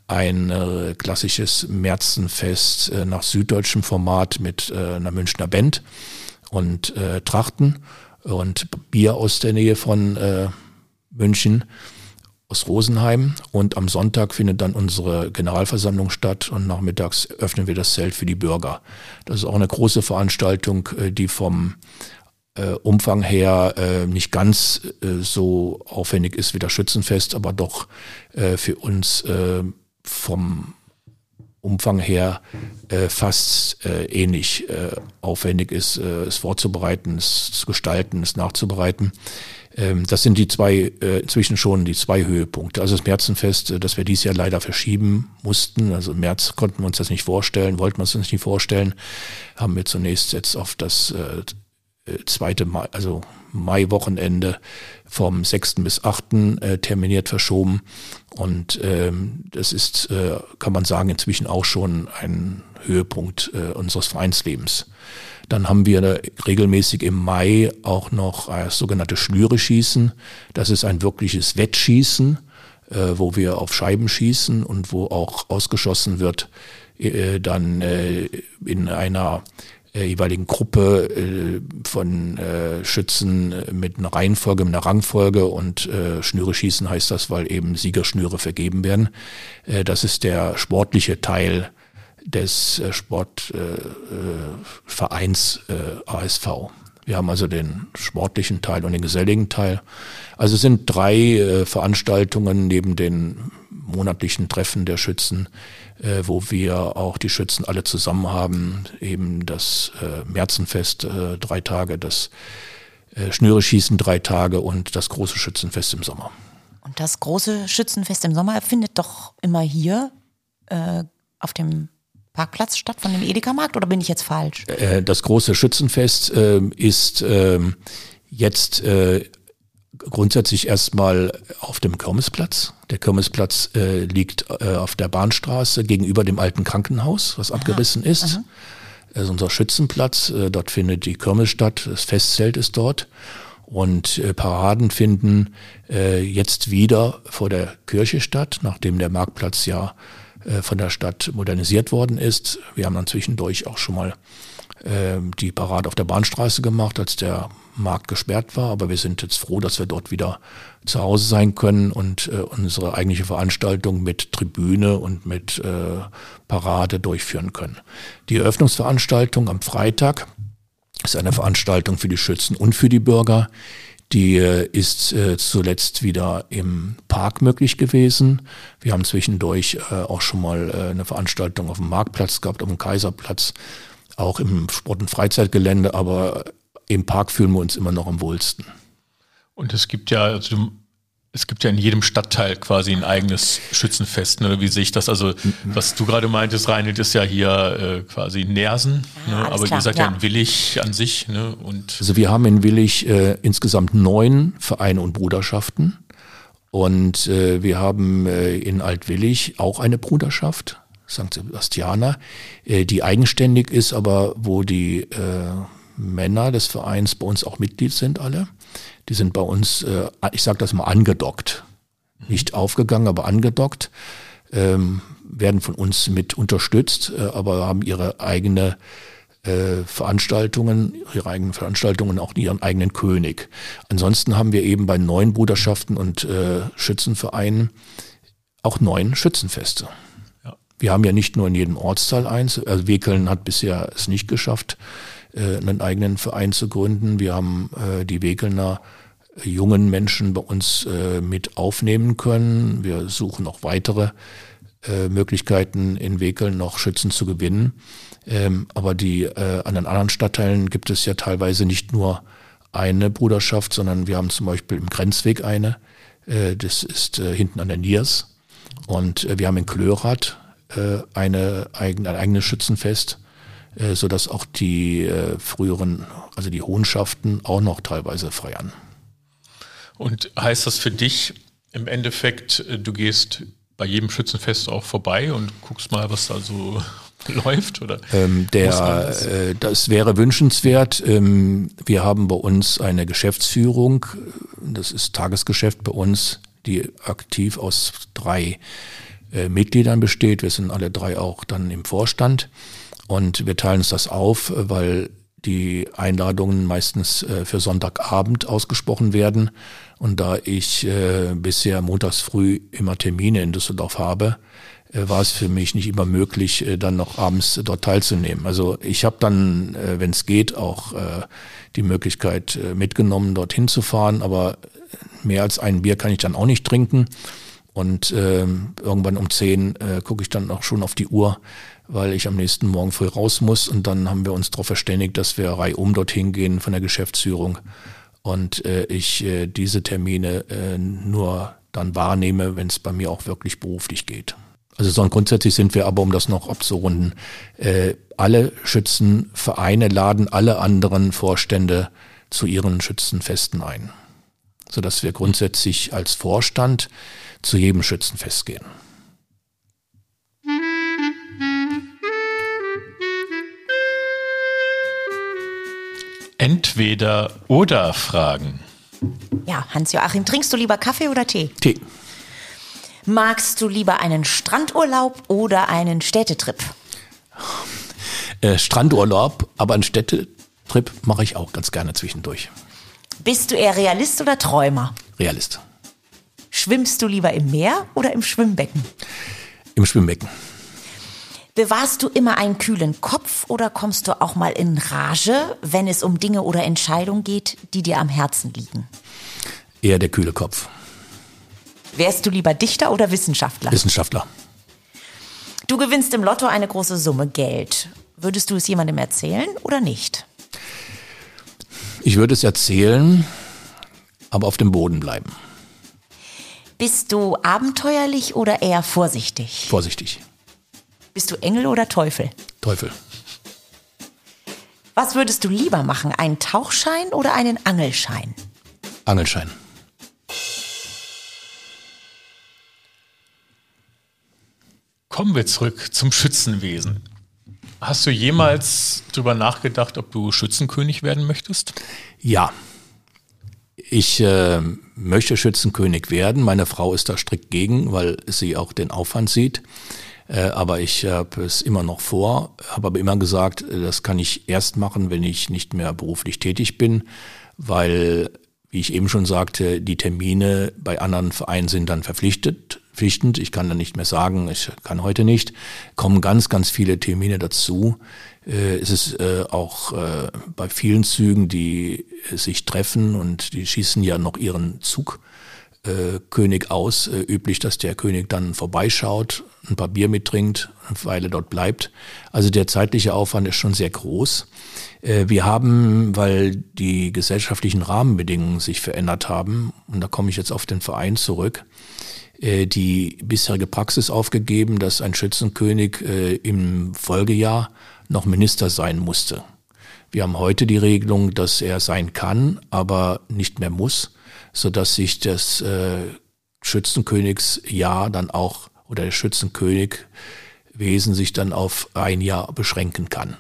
ein äh, klassisches Märzenfest äh, nach süddeutschem Format mit äh, einer Münchner Band und äh, Trachten und Bier aus der Nähe von äh, München aus Rosenheim und am Sonntag findet dann unsere Generalversammlung statt und nachmittags öffnen wir das Zelt für die Bürger. Das ist auch eine große Veranstaltung, äh, die vom äh, Umfang her äh, nicht ganz äh, so aufwendig ist wie das Schützenfest, aber doch äh, für uns äh, vom Umfang her fast ähnlich aufwendig ist, es vorzubereiten, es zu gestalten, es nachzubereiten. Ähm, das sind die zwei, äh, inzwischen schon die zwei Höhepunkte. Also das Märzenfest, äh, das wir dieses Jahr leider verschieben mussten. Also im März konnten wir uns das nicht vorstellen, wollten wir uns das nicht vorstellen. Haben wir zunächst jetzt auf das äh, äh zweite Mai, also Mai-Wochenende vom 6. bis 8. Äh, terminiert verschoben. Und ähm, das ist, äh, kann man sagen, inzwischen auch schon ein Höhepunkt äh, unseres Vereinslebens. Dann haben wir regelmäßig im Mai auch noch das sogenannte Schnüre-Schießen. Das ist ein wirkliches Wettschießen, äh, wo wir auf Scheiben schießen und wo auch ausgeschossen wird, äh, dann äh, in einer äh, jeweiligen Gruppe äh, von äh, Schützen mit einer Reihenfolge, mit einer Rangfolge und äh, Schnüre schießen heißt das, weil eben Siegerschnüre vergeben werden. Äh, das ist der sportliche Teil des äh, Sportvereins äh, äh, ASV. Wir haben also den sportlichen Teil und den geselligen Teil. Also sind drei Veranstaltungen neben den monatlichen Treffen der Schützen, wo wir auch die Schützen alle zusammen haben. Eben das Märzenfest drei Tage, das äh, Schnüre-Schießen drei Tage und das große Schützenfest im Sommer. Und das große Schützenfest im Sommer findet doch immer hier äh, auf dem Parkplatz statt von dem Edeka-Markt oder bin ich jetzt falsch? Äh, das große Schützenfest äh, ist ähm, jetzt äh, grundsätzlich erstmal auf dem Kirmesplatz. Der Kirmesplatz äh, liegt äh, auf der Bahnstraße gegenüber dem alten Krankenhaus, was aha, abgerissen ist. Aha. Das ist unser Schützenplatz. Äh, dort findet die Kirmes statt. Das Festzelt ist dort. Und äh, Paraden finden äh, jetzt wieder vor der Kirche statt, nachdem der Marktplatz ja äh, von der Stadt modernisiert worden ist. Wir haben dann zwischendurch auch schon mal äh, die Parade auf der Bahnstraße gemacht, als der Markt gesperrt war. Aber wir sind jetzt froh, dass wir dort wieder zu Hause sein können und äh, unsere eigentliche Veranstaltung mit Tribüne und mit äh, Parade durchführen können. Die Eröffnungsveranstaltung am Freitag ist eine Veranstaltung für die Schützen und für die Bürger. Die äh, ist äh, zuletzt wieder im Park möglich gewesen. Wir haben zwischendurch äh, auch schon mal eine Veranstaltung auf dem Marktplatz gehabt, auf dem Kaiserplatz, auch im Sport- und Freizeitgelände, aber im Park fühlen wir uns immer noch am wohlsten. Und es gibt ja, also es gibt ja in jedem Stadtteil quasi ein eigenes Schützenfest, ne? wie sehe ich das? Also, was du gerade meintest, Reinhild, ist ja hier äh, quasi Nersen, ne? aber klar, ihr seid ja. ja in Willig an sich. Ne? Und also wir haben in Willig äh, insgesamt neun Vereine und Bruderschaften. Und äh, wir haben äh, in Altwillig auch eine Bruderschaft, St. Sebastianer, äh, die eigenständig ist, aber wo die äh, Männer des Vereins bei uns auch Mitglied sind alle. Die sind bei uns, äh, ich sage das mal, angedockt. Nicht aufgegangen, aber angedockt. Ähm, werden von uns mit unterstützt, äh, aber haben ihre eigene äh, Veranstaltungen, ihre eigenen Veranstaltungen, auch ihren eigenen König. Ansonsten haben wir eben bei neuen Bruderschaften und äh, Schützenvereinen auch neun Schützenfeste. Ja. Wir haben ja nicht nur in jedem Ortsteil eins, also Wekeln hat bisher es nicht geschafft, äh, einen eigenen Verein zu gründen. Wir haben äh, die Wegelner jungen Menschen bei uns äh, mit aufnehmen können. Wir suchen auch weitere äh, Möglichkeiten in Wekeln noch Schützen zu gewinnen. Ähm, aber die äh, an den anderen Stadtteilen gibt es ja teilweise nicht nur eine Bruderschaft, sondern wir haben zum Beispiel im Grenzweg eine. Äh, das ist äh, hinten an der Niers. Und äh, wir haben in Klörath äh, eine eigene, ein eigenes Schützenfest äh, sodass auch die äh, früheren, also die Hohenschaften auch noch teilweise feiern. Und heißt das für dich im Endeffekt, äh, du gehst bei jedem Schützenfest auch vorbei und guckst mal, was da so läuft? Oder ähm, der, das? Äh, das wäre wünschenswert. Ähm, wir haben bei uns eine Geschäftsführung, das ist Tagesgeschäft bei uns, die aktiv aus drei äh, Mitgliedern besteht. Wir sind alle drei auch dann im Vorstand. Und wir teilen uns das auf, weil die Einladungen meistens äh, für Sonntagabend ausgesprochen werden. Und da ich äh, bisher montags früh immer Termine in Düsseldorf habe, äh, war es für mich nicht immer möglich, dann noch abends dort teilzunehmen. Also ich habe dann, wenn es geht, auch die Möglichkeit mitgenommen, dorthin zu fahren. Aber mehr als ein Bier kann ich dann auch nicht trinken. Und irgendwann um zehn gucke ich dann auch schon auf die Uhr weil ich am nächsten Morgen früh raus muss. Und dann haben wir uns darauf verständigt, dass wir reihum dorthin gehen von der Geschäftsführung und äh, ich äh, diese Termine äh, nur dann wahrnehme, wenn es bei mir auch wirklich beruflich geht. Also so grundsätzlich sind wir aber, um das noch abzurunden, äh, alle Schützenvereine laden alle anderen Vorstände zu ihren Schützenfesten ein, sodass wir grundsätzlich als Vorstand zu jedem Schützenfest gehen. Entweder oder Fragen. Ja, Hans-Joachim, trinkst du lieber Kaffee oder Tee? Tee. Magst du lieber einen Strandurlaub oder einen Städtetrip? Äh, Strandurlaub, aber einen Städtetrip mache ich auch ganz gerne zwischendurch. Bist du eher Realist oder Träumer? Realist. Schwimmst du lieber im Meer oder im Schwimmbecken? Im Schwimmbecken. Bewahrst du immer einen kühlen Kopf oder kommst du auch mal in Rage, wenn es um Dinge oder Entscheidungen geht, die dir am Herzen liegen? Eher der kühle Kopf. Wärst du lieber Dichter oder Wissenschaftler? Wissenschaftler. Du gewinnst im Lotto eine große Summe Geld. Würdest du es jemandem erzählen oder nicht? Ich würde es erzählen, aber auf dem Boden bleiben. Bist du abenteuerlich oder eher vorsichtig? Vorsichtig. Bist du Engel oder Teufel? Teufel. Was würdest du lieber machen, einen Tauchschein oder einen Angelschein? Angelschein. Kommen wir zurück zum Schützenwesen. Hast du jemals darüber nachgedacht, ob du Schützenkönig werden möchtest? Ja. Ich äh, möchte Schützenkönig werden. Meine Frau ist da strikt gegen, weil sie auch den Aufwand sieht. Äh, aber ich habe es immer noch vor, habe aber immer gesagt, äh, das kann ich erst machen, wenn ich nicht mehr beruflich tätig bin, weil, wie ich eben schon sagte, die Termine bei anderen Vereinen sind dann verpflichtet, verpflichtend. Ich kann dann nicht mehr sagen, ich kann heute nicht. Kommen ganz, ganz viele Termine dazu. Äh, es ist auch bei vielen Zügen, die sich treffen und die schießen ja noch ihren Zug äh, König aus, äh, üblich, dass der König dann vorbeischaut, ein paar Bier mittrinkt, eine Weile dort bleibt. Also der zeitliche Aufwand ist schon sehr groß. Äh, wir haben, weil die gesellschaftlichen Rahmenbedingungen sich verändert haben, und da komme ich jetzt auf den Verein zurück, äh, die bisherige Praxis aufgegeben, dass ein Schützenkönig äh, im Folgejahr noch Minister sein musste. Wir haben heute die Regelung, dass er sein kann, aber nicht mehr muss so dass sich das äh, Schützenkönigsjahr dann auch oder der Schützenkönig Wesen sich dann auf ein Jahr beschränken kann.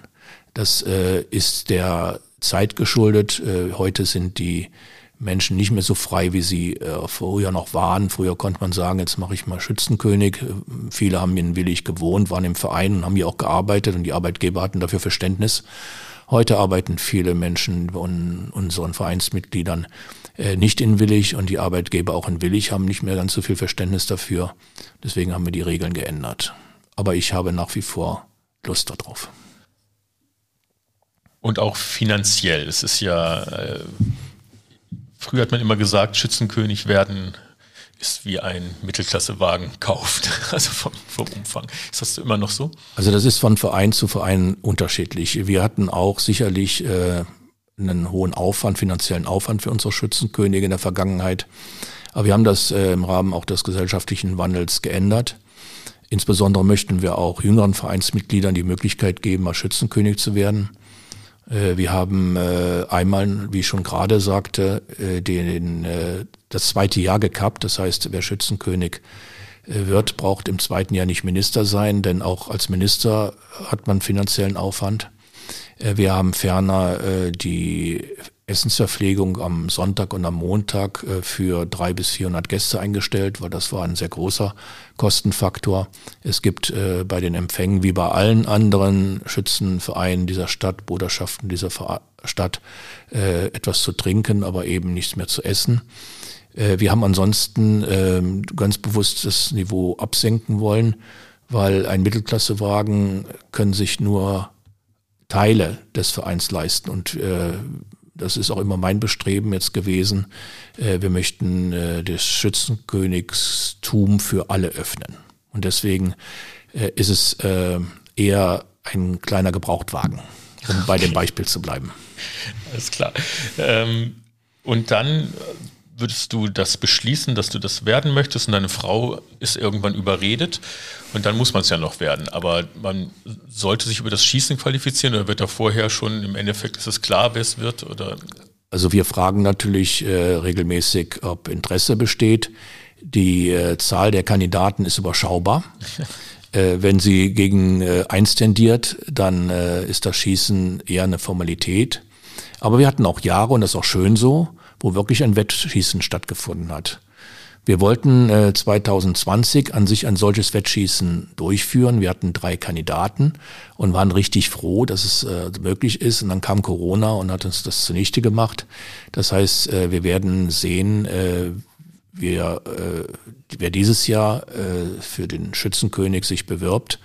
Das äh, ist der Zeit geschuldet. Äh, heute sind die Menschen nicht mehr so frei, wie sie äh, früher noch waren. Früher konnte man sagen, jetzt mache ich mal Schützenkönig. Viele haben in Willig gewohnt, waren im Verein und haben hier auch gearbeitet und die Arbeitgeber hatten dafür Verständnis. Heute arbeiten viele Menschen von unseren Vereinsmitgliedern äh, nicht in Willig und die Arbeitgeber auch in Willig haben nicht mehr ganz so viel Verständnis dafür. Deswegen haben wir die Regeln geändert. Aber ich habe nach wie vor Lust darauf. Und auch finanziell. Es ist ja, äh, früher hat man immer gesagt, Schützenkönig werden ist wie ein Mittelklassewagen kauft, also vom, vom Umfang. Ist das immer noch so? Also das ist von Verein zu Verein unterschiedlich. Wir hatten auch sicherlich äh, einen hohen Aufwand, finanziellen Aufwand für unsere Schützenkönige in der Vergangenheit. Aber wir haben das äh, im Rahmen auch des gesellschaftlichen Wandels geändert. Insbesondere möchten wir auch jüngeren Vereinsmitgliedern die Möglichkeit geben, mal Schützenkönig zu werden. Äh, wir haben äh, einmal, wie ich schon gerade sagte, äh, den, das zweite Jahr gekappt. Das heißt, wer Schützenkönig wird, braucht im zweiten Jahr nicht Minister sein, denn auch als Minister hat man finanziellen Aufwand. Wir haben ferner die Essensverpflegung am Sonntag und am Montag äh, für drei bis 400 Gäste eingestellt, weil das war ein sehr großer Kostenfaktor. Es gibt äh, bei den Empfängen wie bei allen anderen Schützenvereinen dieser Stadt, Bruderschaften dieser Stadt äh, etwas zu trinken, aber eben nichts mehr zu essen. Wir haben ansonsten ähm, ganz bewusst das Niveau absenken wollen, weil ein Mittelklassewagen können sich nur Teile des Vereins leisten und das ist auch immer mein Bestreben jetzt gewesen, äh, wir möchten äh, das Schützenkönigstum für alle öffnen. Und deswegen äh, ist es eher ein kleiner Gebrauchtwagen, um bei dem Beispiel zu bleiben. Alles klar. Ähm, Und dann würdest du das beschließen, dass du das werden möchtest und deine Frau ist irgendwann überredet und dann muss man es ja noch werden. Aber man sollte sich über das Schießen qualifizieren oder wird da vorher schon im Endeffekt, ist es klar, wer es wird? Oder? Also wir fragen natürlich äh, regelmäßig, ob Interesse besteht. Die äh, Zahl der Kandidaten ist überschaubar. äh, wenn sie gegen äh, eins tendiert, dann äh, ist das Schießen eher eine Formalität. Aber wir hatten auch Jahre, und das ist auch schön so, wo wirklich ein Wettschießen stattgefunden hat. Wir wollten äh, 2020 an sich ein solches Wettschießen durchführen. Wir hatten drei Kandidaten und waren richtig froh, dass es äh, möglich ist. Und dann kam Corona und hat uns das zunichte gemacht. Das heißt, äh, wir werden sehen, äh, wer, äh, wer dieses Jahr äh, für den Schützenkönig sich bewirbt.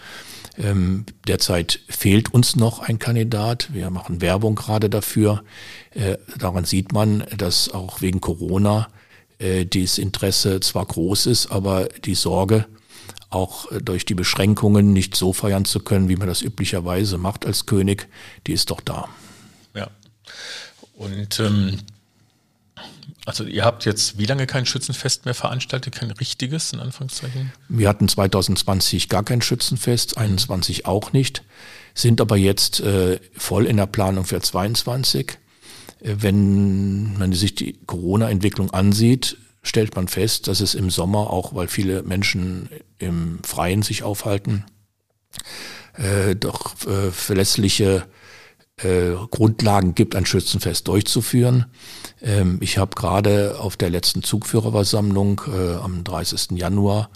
Ähm, derzeit fehlt uns noch ein Kandidat. Wir machen Werbung gerade dafür. Äh, daran sieht man, dass auch wegen Corona äh, dieses Interesse zwar groß ist, aber die Sorge, auch durch die Beschränkungen nicht so feiern zu können, wie man das üblicherweise macht als König, die ist doch da. Ja. Und ähm, also ihr habt jetzt wie lange kein Schützenfest mehr veranstaltet, kein richtiges in Anführungszeichen? Wir hatten 2020 gar kein Schützenfest, 21 auch nicht, sind aber jetzt äh, voll in der Planung für 22. Äh, wenn man sich die Corona-Entwicklung ansieht, stellt man fest, dass es im Sommer auch, weil viele Menschen im Freien sich aufhalten, äh, doch äh, verlässliche äh, Grundlagen gibt, ein Schützenfest durchzuführen. Ähm, ich habe gerade auf der letzten Zugführerversammlung äh, am 30. Januar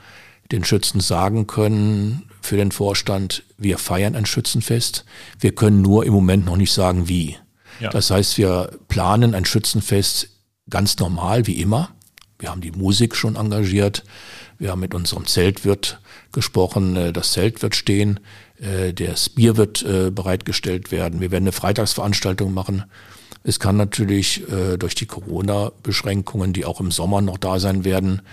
den Schützen sagen können für den Vorstand, wir feiern ein Schützenfest. Wir können nur im Moment noch nicht sagen, wie. Ja. Das heißt, wir planen ein Schützenfest ganz normal wie immer. Wir haben die Musik schon engagiert. Wir haben mit unserem Zeltwirt gesprochen. Äh, das Zelt wird stehen. Äh, das Bier wird äh, bereitgestellt werden. Wir werden eine Freitagsveranstaltung machen. Es kann natürlich durch die Corona-Beschränkungen, die auch im Sommer noch da sein werden,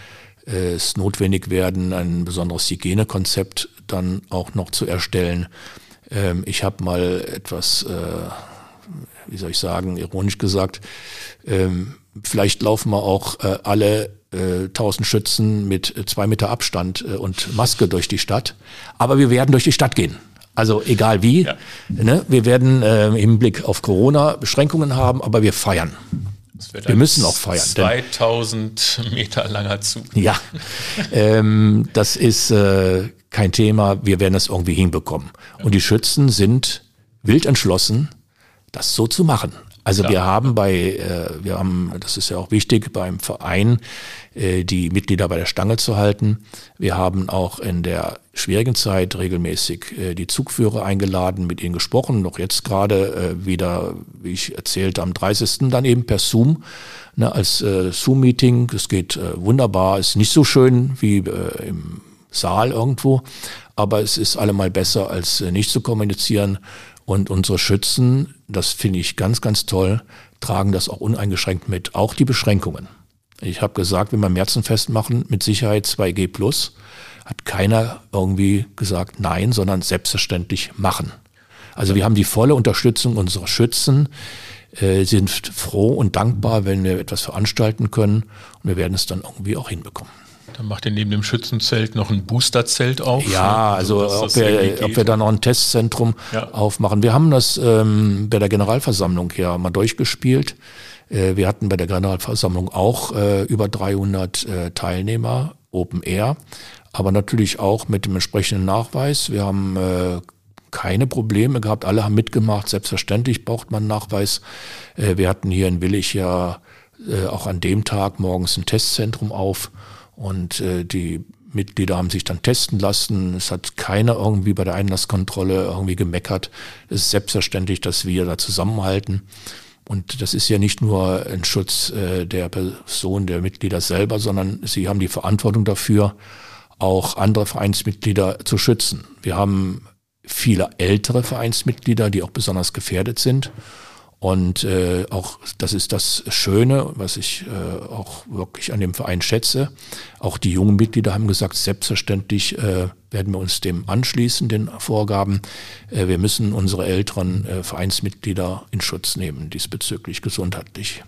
es notwendig werden, ein besonderes Hygienekonzept dann auch noch zu erstellen. Ähm, ich habe mal etwas, wie soll ich sagen, ironisch gesagt, ähm, vielleicht laufen wir auch alle äh, 1000 Schützen mit äh, zwei Meter Abstand äh, und Maske durch die Stadt. Aber wir werden durch die Stadt gehen. Also egal wie. Ja. Ne? Wir werden äh, im Hinblick auf Corona Beschränkungen haben, aber wir feiern. Wir müssen auch feiern. 2000 Meter langer Zug. Ja, ähm, das ist äh, kein Thema. Wir werden es irgendwie hinbekommen. Und die Schützen sind wild entschlossen, das so zu machen. Also Klar. wir haben bei, äh, wir haben, das ist ja auch wichtig, beim Verein äh, die Mitglieder bei der Stange zu halten. Wir haben auch in der schwierigen Zeit regelmäßig äh, die Zugführer eingeladen, mit ihnen gesprochen. Noch jetzt gerade äh, wieder, wie ich erzählte, am 30. dann eben per Zoom ne, als äh, Zoom-Meeting. Es geht äh, wunderbar, ist nicht so schön wie äh, im Saal irgendwo, aber es ist allemal besser, als äh, nicht zu kommunizieren. Und unsere Schützen, das finde ich ganz, ganz toll, tragen das auch uneingeschränkt mit, auch die Beschränkungen. Ich habe gesagt, wenn wir Märzenfest machen, mit Sicherheit 2G plus, hat keiner irgendwie gesagt nein, sondern selbstverständlich machen. Also wir haben die volle Unterstützung unserer Schützen, äh, sind froh und dankbar, wenn wir etwas veranstalten können und wir werden es dann irgendwie auch hinbekommen. Dann macht ihr neben dem Schützenzelt noch ein Boosterzelt auf. Ja, also, also ob, wir, ob wir da noch ein Testzentrum ja. aufmachen. Wir haben das ähm, bei der Generalversammlung ja mal durchgespielt. Äh, wir hatten bei der Generalversammlung auch äh, über 300 äh, Teilnehmer, Open Air, aber natürlich auch mit dem entsprechenden Nachweis. Wir haben äh, keine Probleme gehabt, alle haben mitgemacht. Selbstverständlich braucht man Nachweis. Äh, wir hatten hier in Willig ja äh, auch an dem Tag morgens ein Testzentrum auf und äh, die Mitglieder haben sich dann testen lassen. Es hat keiner irgendwie bei der Einlasskontrolle irgendwie gemeckert. Es ist selbstverständlich, dass wir da zusammenhalten. Und das ist ja nicht nur ein Schutz äh, der Person, der Mitglieder selber, sondern sie haben die Verantwortung dafür, auch andere Vereinsmitglieder zu schützen. Wir haben viele ältere Vereinsmitglieder, die auch besonders gefährdet sind. Und äh, auch das ist das Schöne, was ich äh, auch wirklich an dem Verein schätze. Auch die jungen Mitglieder haben gesagt, selbstverständlich äh, werden wir uns dem anschließen, den Vorgaben. Äh, wir müssen unsere älteren äh, Vereinsmitglieder in Schutz nehmen, diesbezüglich gesundheitlich.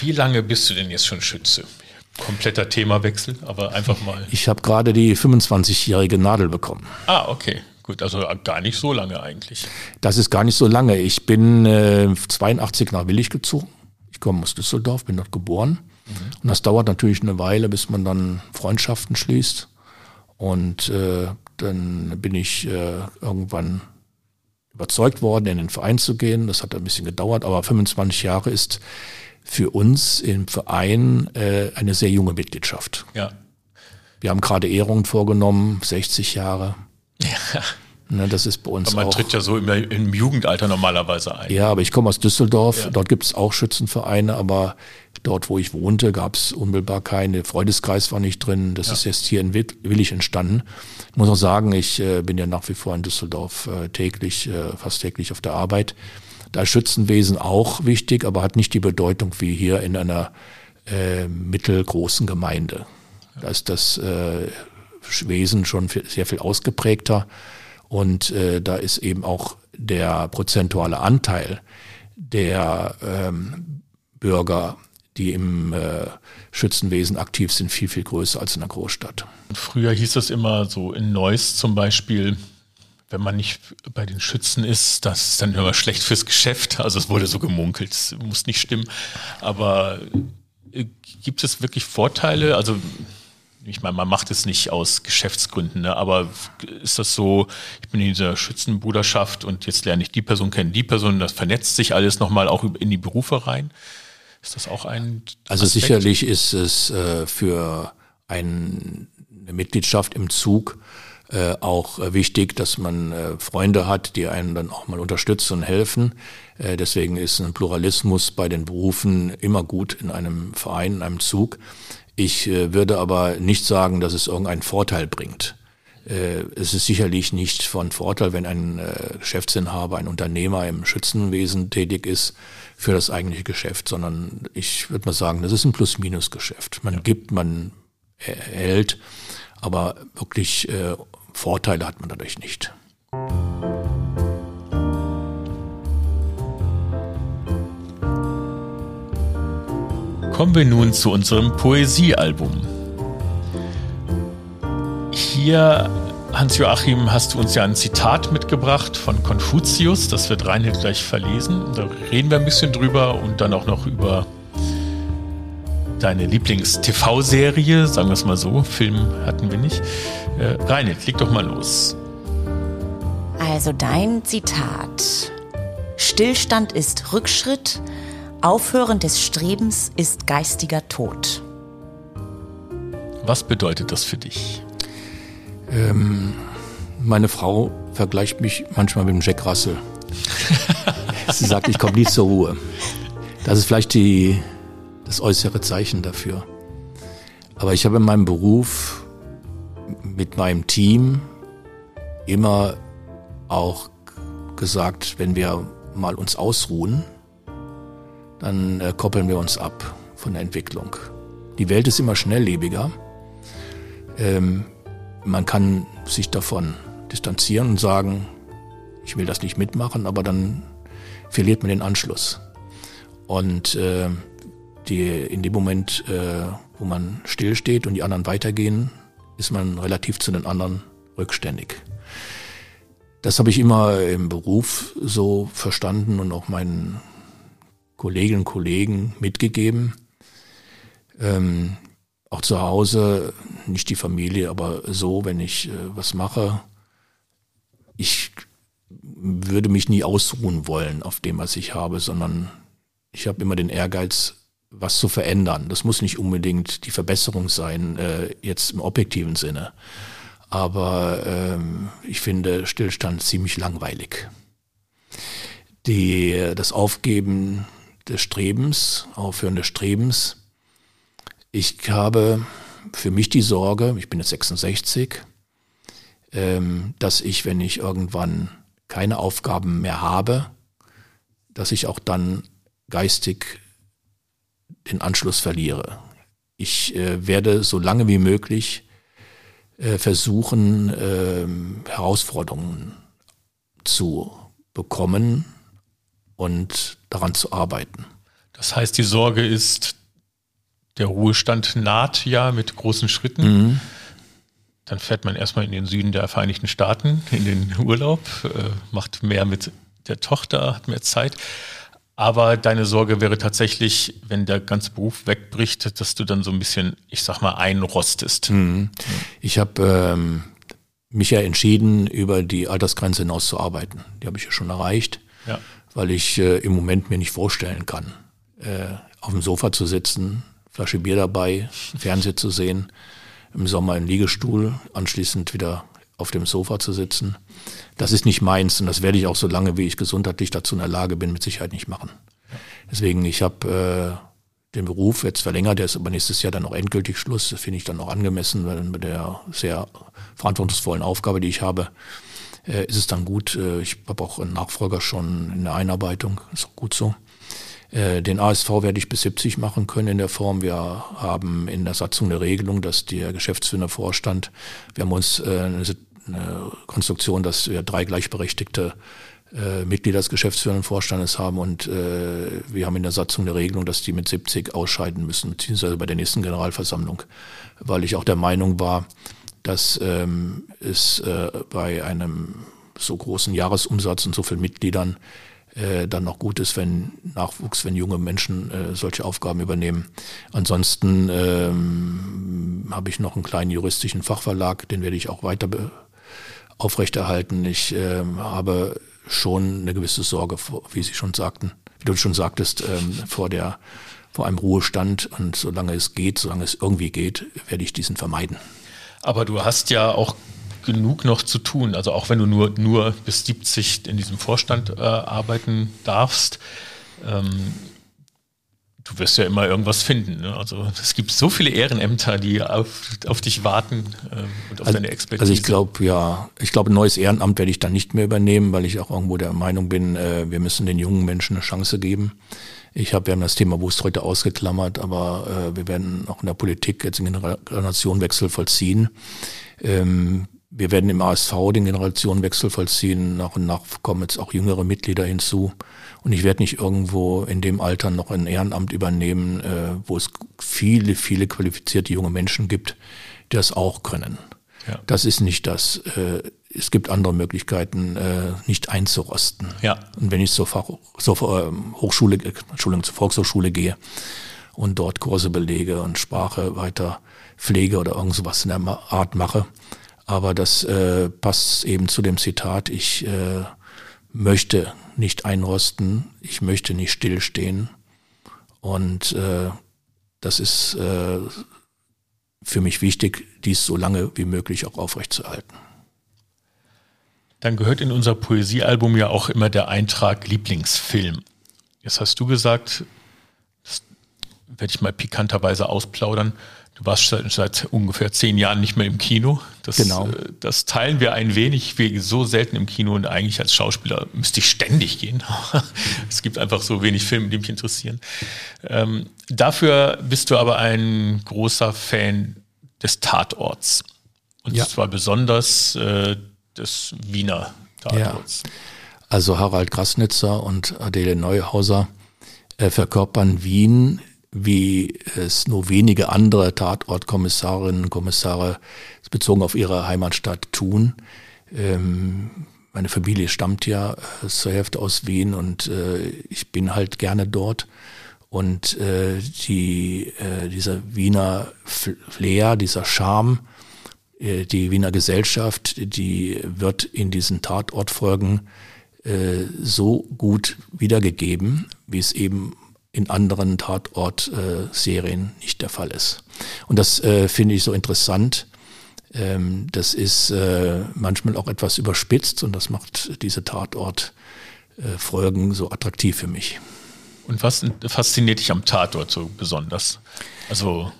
Wie lange bist du denn jetzt schon Schütze? Kompletter Themawechsel, aber einfach mal. Ich habe gerade die 25-jährige Nadel bekommen. Ah, okay. Gut, also gar nicht so lange eigentlich. Das ist gar nicht so lange. Ich bin äh, 82 nach Willig gezogen. Ich komme aus Düsseldorf, bin dort geboren. Mhm. Und das dauert natürlich eine Weile, bis man dann Freundschaften schließt. Und äh, dann bin ich äh, irgendwann überzeugt worden, in den Verein zu gehen. Das hat ein bisschen gedauert, aber 25 Jahre ist für uns im Verein äh, eine sehr junge Mitgliedschaft. Ja. Wir haben gerade Ehrungen vorgenommen, 60 Jahre. Ja. Ne, das ist bei uns aber man auch. tritt ja so im, im Jugendalter normalerweise ein. Ja, aber ich komme aus Düsseldorf. Ja. Dort gibt es auch Schützenvereine, aber dort, wo ich wohnte, gab es unmittelbar keine. Freundeskreis war nicht drin. Das Ja. ist jetzt hier in Willig entstanden. Ich muss auch sagen, ich äh, bin ja nach wie vor in Düsseldorf äh, täglich, äh, fast täglich auf der Arbeit. Da ist Schützenwesen auch wichtig, aber hat nicht die Bedeutung wie hier in einer äh, mittelgroßen Gemeinde. Da ist das äh, Wesen schon viel, sehr viel ausgeprägter und äh, da ist eben auch der prozentuale Anteil der ähm, Bürger, die im äh, Schützenwesen aktiv sind, viel, viel größer als in der Großstadt. Früher hieß es immer so in Neuss zum Beispiel, wenn man nicht bei den Schützen ist, das ist dann immer schlecht fürs Geschäft. Also es wurde so gemunkelt, es muss nicht stimmen. Aber äh, gibt es wirklich Vorteile? Also ich meine, man macht es nicht aus Geschäftsgründen, ne? aber ist das so, ich bin in dieser Schützenbruderschaft und jetzt lerne ich die Person kennen, die Person, das vernetzt sich alles nochmal auch in die Berufe rein? Ist das auch ein Also Aspekt? sicherlich ist es äh, für ein, eine Mitgliedschaft im Zug äh, auch äh, wichtig, dass man äh, Freunde hat, die einen dann auch mal unterstützen und helfen. Äh, deswegen ist ein Pluralismus bei den Berufen immer gut in einem Verein, in einem Zug. Ich äh, würde aber nicht sagen, dass es irgendeinen Vorteil bringt. Äh, es ist sicherlich nicht von Vorteil, wenn ein äh, Geschäftsinhaber, ein Unternehmer im Schützenwesen tätig ist für das eigentliche Geschäft, sondern ich würde mal sagen, das ist ein Plus-Minus-Geschäft. Man gibt, man erhält, aber wirklich Vorteile hat man dadurch nicht. Kommen wir nun zu unserem Poesiealbum. Hier, Hans-Joachim, hast du uns ja ein Zitat mitgebracht von Konfuzius. Das wird Reinhold gleich verlesen. Da reden wir ein bisschen drüber und dann auch noch über deine Lieblings-TV-Serie, sagen wir es mal so. Film hatten wir nicht. Äh, Reinhold, leg doch mal los. Also dein Zitat. Stillstand ist Rückschritt, Aufhören des Strebens ist geistiger Tod. Was bedeutet das für dich? Ähm, meine Frau vergleicht mich manchmal mit dem Jack Russell. Sie sagt, ich komme nie zur Ruhe. Das ist vielleicht die, das äußere Zeichen dafür. Aber ich habe in meinem Beruf mit meinem Team immer auch gesagt, wenn wir mal uns ausruhen, dann äh, koppeln wir uns ab von der Entwicklung. Die Welt ist immer schnelllebiger. Ähm, man kann sich davon distanzieren und sagen, ich will das nicht mitmachen, aber dann verliert man den Anschluss. Und äh, die, in dem Moment, äh, wo man stillsteht und die anderen weitergehen, ist man relativ zu den anderen rückständig. Das habe ich immer im Beruf so verstanden und auch meinen Kolleginnen und Kollegen mitgegeben. Ähm, auch zu Hause, nicht die Familie, aber so, wenn ich äh, was mache, ich würde mich nie ausruhen wollen auf dem, was ich habe, sondern ich habe immer den Ehrgeiz, was zu verändern. Das muss nicht unbedingt die Verbesserung sein, äh, jetzt im objektiven Sinne. Aber ähm, ich finde Stillstand ziemlich langweilig. Die, das Aufgeben des Strebens, Aufhören des Strebens. Ich habe für mich die Sorge, ich bin jetzt 66, ähm, dass ich, wenn ich irgendwann keine Aufgaben mehr habe, dass ich auch dann geistig den Anschluss verliere. Ich äh, werde so lange wie möglich äh, versuchen, äh, Herausforderungen zu bekommen und daran zu arbeiten. Das heißt, die Sorge ist, der Ruhestand naht ja mit großen Schritten. Mhm. Dann fährt man erstmal in den Süden der Vereinigten Staaten in den Urlaub, äh, macht mehr mit der Tochter, hat mehr Zeit. Aber deine Sorge wäre tatsächlich, wenn der ganze Beruf wegbricht, dass du dann so ein bisschen, ich sag mal, einrostest. Mhm. Ich habe ähm, mich ja entschieden, über die Altersgrenze hinaus zu arbeiten. Die habe ich ja schon erreicht, ja. Weil ich äh, im Moment mir nicht vorstellen kann, äh, auf dem Sofa zu sitzen, Flasche Bier dabei, Fernsehen zu sehen, im Sommer im Liegestuhl, anschließend wieder auf dem Sofa zu sitzen. Das ist nicht meins und das werde ich auch so lange, wie ich gesundheitlich dazu in der Lage bin, mit Sicherheit nicht machen. Deswegen, ich habe äh, den Beruf jetzt verlängert, der ist aber nächstes Jahr dann auch endgültig Schluss. Finde ich dann auch angemessen, weil mit der sehr verantwortungsvollen Aufgabe, die ich habe, äh, ist es dann gut. Äh, ich habe auch einen Nachfolger schon in der Einarbeitung, ist auch gut so. Äh, den ASV werde ich bis 70 machen können in der Form. Wir haben in der Satzung eine Regelung, dass der geschäftsführende Vorstand, wir haben uns äh, eine, Konstruktion, dass wir drei gleichberechtigte äh, Mitglieder des geschäftsführenden Vorstandes haben und wir haben in der Satzung eine Regelung, dass die mit 70 ausscheiden müssen, beziehungsweise bei der nächsten Generalversammlung, weil ich auch der Meinung war, dass ähm, es äh, bei einem so großen Jahresumsatz und so vielen Mitgliedern äh, dann noch gut ist, wenn Nachwuchs, wenn junge Menschen äh, solche Aufgaben übernehmen. Ansonsten ähm, habe ich noch einen kleinen juristischen Fachverlag, den werde ich auch weiter aufrechterhalten. Ich äh, habe schon eine gewisse Sorge, wie Sie schon sagten, wie du schon sagtest, ähm, vor der vor einem Ruhestand und solange es geht, solange es irgendwie geht, werde ich diesen vermeiden. Aber du hast ja auch genug noch zu tun. Also auch wenn du nur, nur bis 70 in diesem Vorstand äh, arbeiten darfst, ähm, du wirst ja immer irgendwas finden. Ne? Also es gibt so viele Ehrenämter, die auf, auf dich warten äh, und auf also, deine Expertise. Also ich glaube, ja, ich glaube, ein neues Ehrenamt werde ich dann nicht mehr übernehmen, weil ich auch irgendwo der Meinung bin, äh, wir müssen den jungen Menschen eine Chance geben. Ich habe, wir haben das Thema Wust heute ausgeklammert, aber äh, wir werden auch in der Politik jetzt einen Generationenwechsel vollziehen. Ähm, wir werden im ASV den Generationenwechsel vollziehen. Nach und nach kommen jetzt auch jüngere Mitglieder hinzu. Und ich werde nicht irgendwo in dem Alter noch ein Ehrenamt übernehmen, äh, wo es viele, viele qualifizierte junge Menschen gibt, die das auch können. Ja. Das ist nicht das. Äh, es gibt andere Möglichkeiten, äh, nicht einzurosten. Ja. Und wenn ich zur, Fach, zur ähm, Hochschule, Entschuldigung, zur Volkshochschule gehe und dort Kurse belege und Sprache weiter pflege oder irgend sowas in der Art mache, aber das äh, passt eben zu dem Zitat, ich äh, möchte nicht einrosten, ich möchte nicht stillstehen. Und äh, das ist äh, für mich wichtig, dies so lange wie möglich auch aufrechtzuerhalten. Dann gehört in unser Poesiealbum ja auch immer der Eintrag Lieblingsfilm. Jetzt hast du gesagt, das werde ich mal pikanterweise ausplaudern, Du warst seit, seit, ungefähr zehn Jahren nicht mehr im Kino. Das, genau. Äh, das teilen wir ein wenig. Wir so selten im Kino und eigentlich als Schauspieler müsste ich ständig gehen. es gibt einfach so wenig Filme, die mich interessieren. Ähm, dafür bist du aber ein großer Fan des Tatorts. Und ja. zwar besonders äh, des Wiener Tatorts. Ja. Also Harald Grasnitzer und Adele Neuhauser äh, verkörpern Wien wie es nur wenige andere Tatortkommissarinnen und Kommissare bezogen auf ihre Heimatstadt tun. Ähm, meine Familie stammt ja äh, zur Hälfte aus Wien und äh, ich bin halt gerne dort. Und äh, die, äh, dieser Wiener Flair, dieser Charme, die Wiener Gesellschaft, die wird in diesen Tatortfolgen äh, so gut wiedergegeben, wie es eben in anderen Tatort-Serien nicht der Fall ist. Und das äh, finde ich so interessant. Ähm, das ist äh, manchmal auch etwas überspitzt und das macht diese Tatort-Folgen so attraktiv für mich. Und was fasziniert dich am Tatort so besonders? Also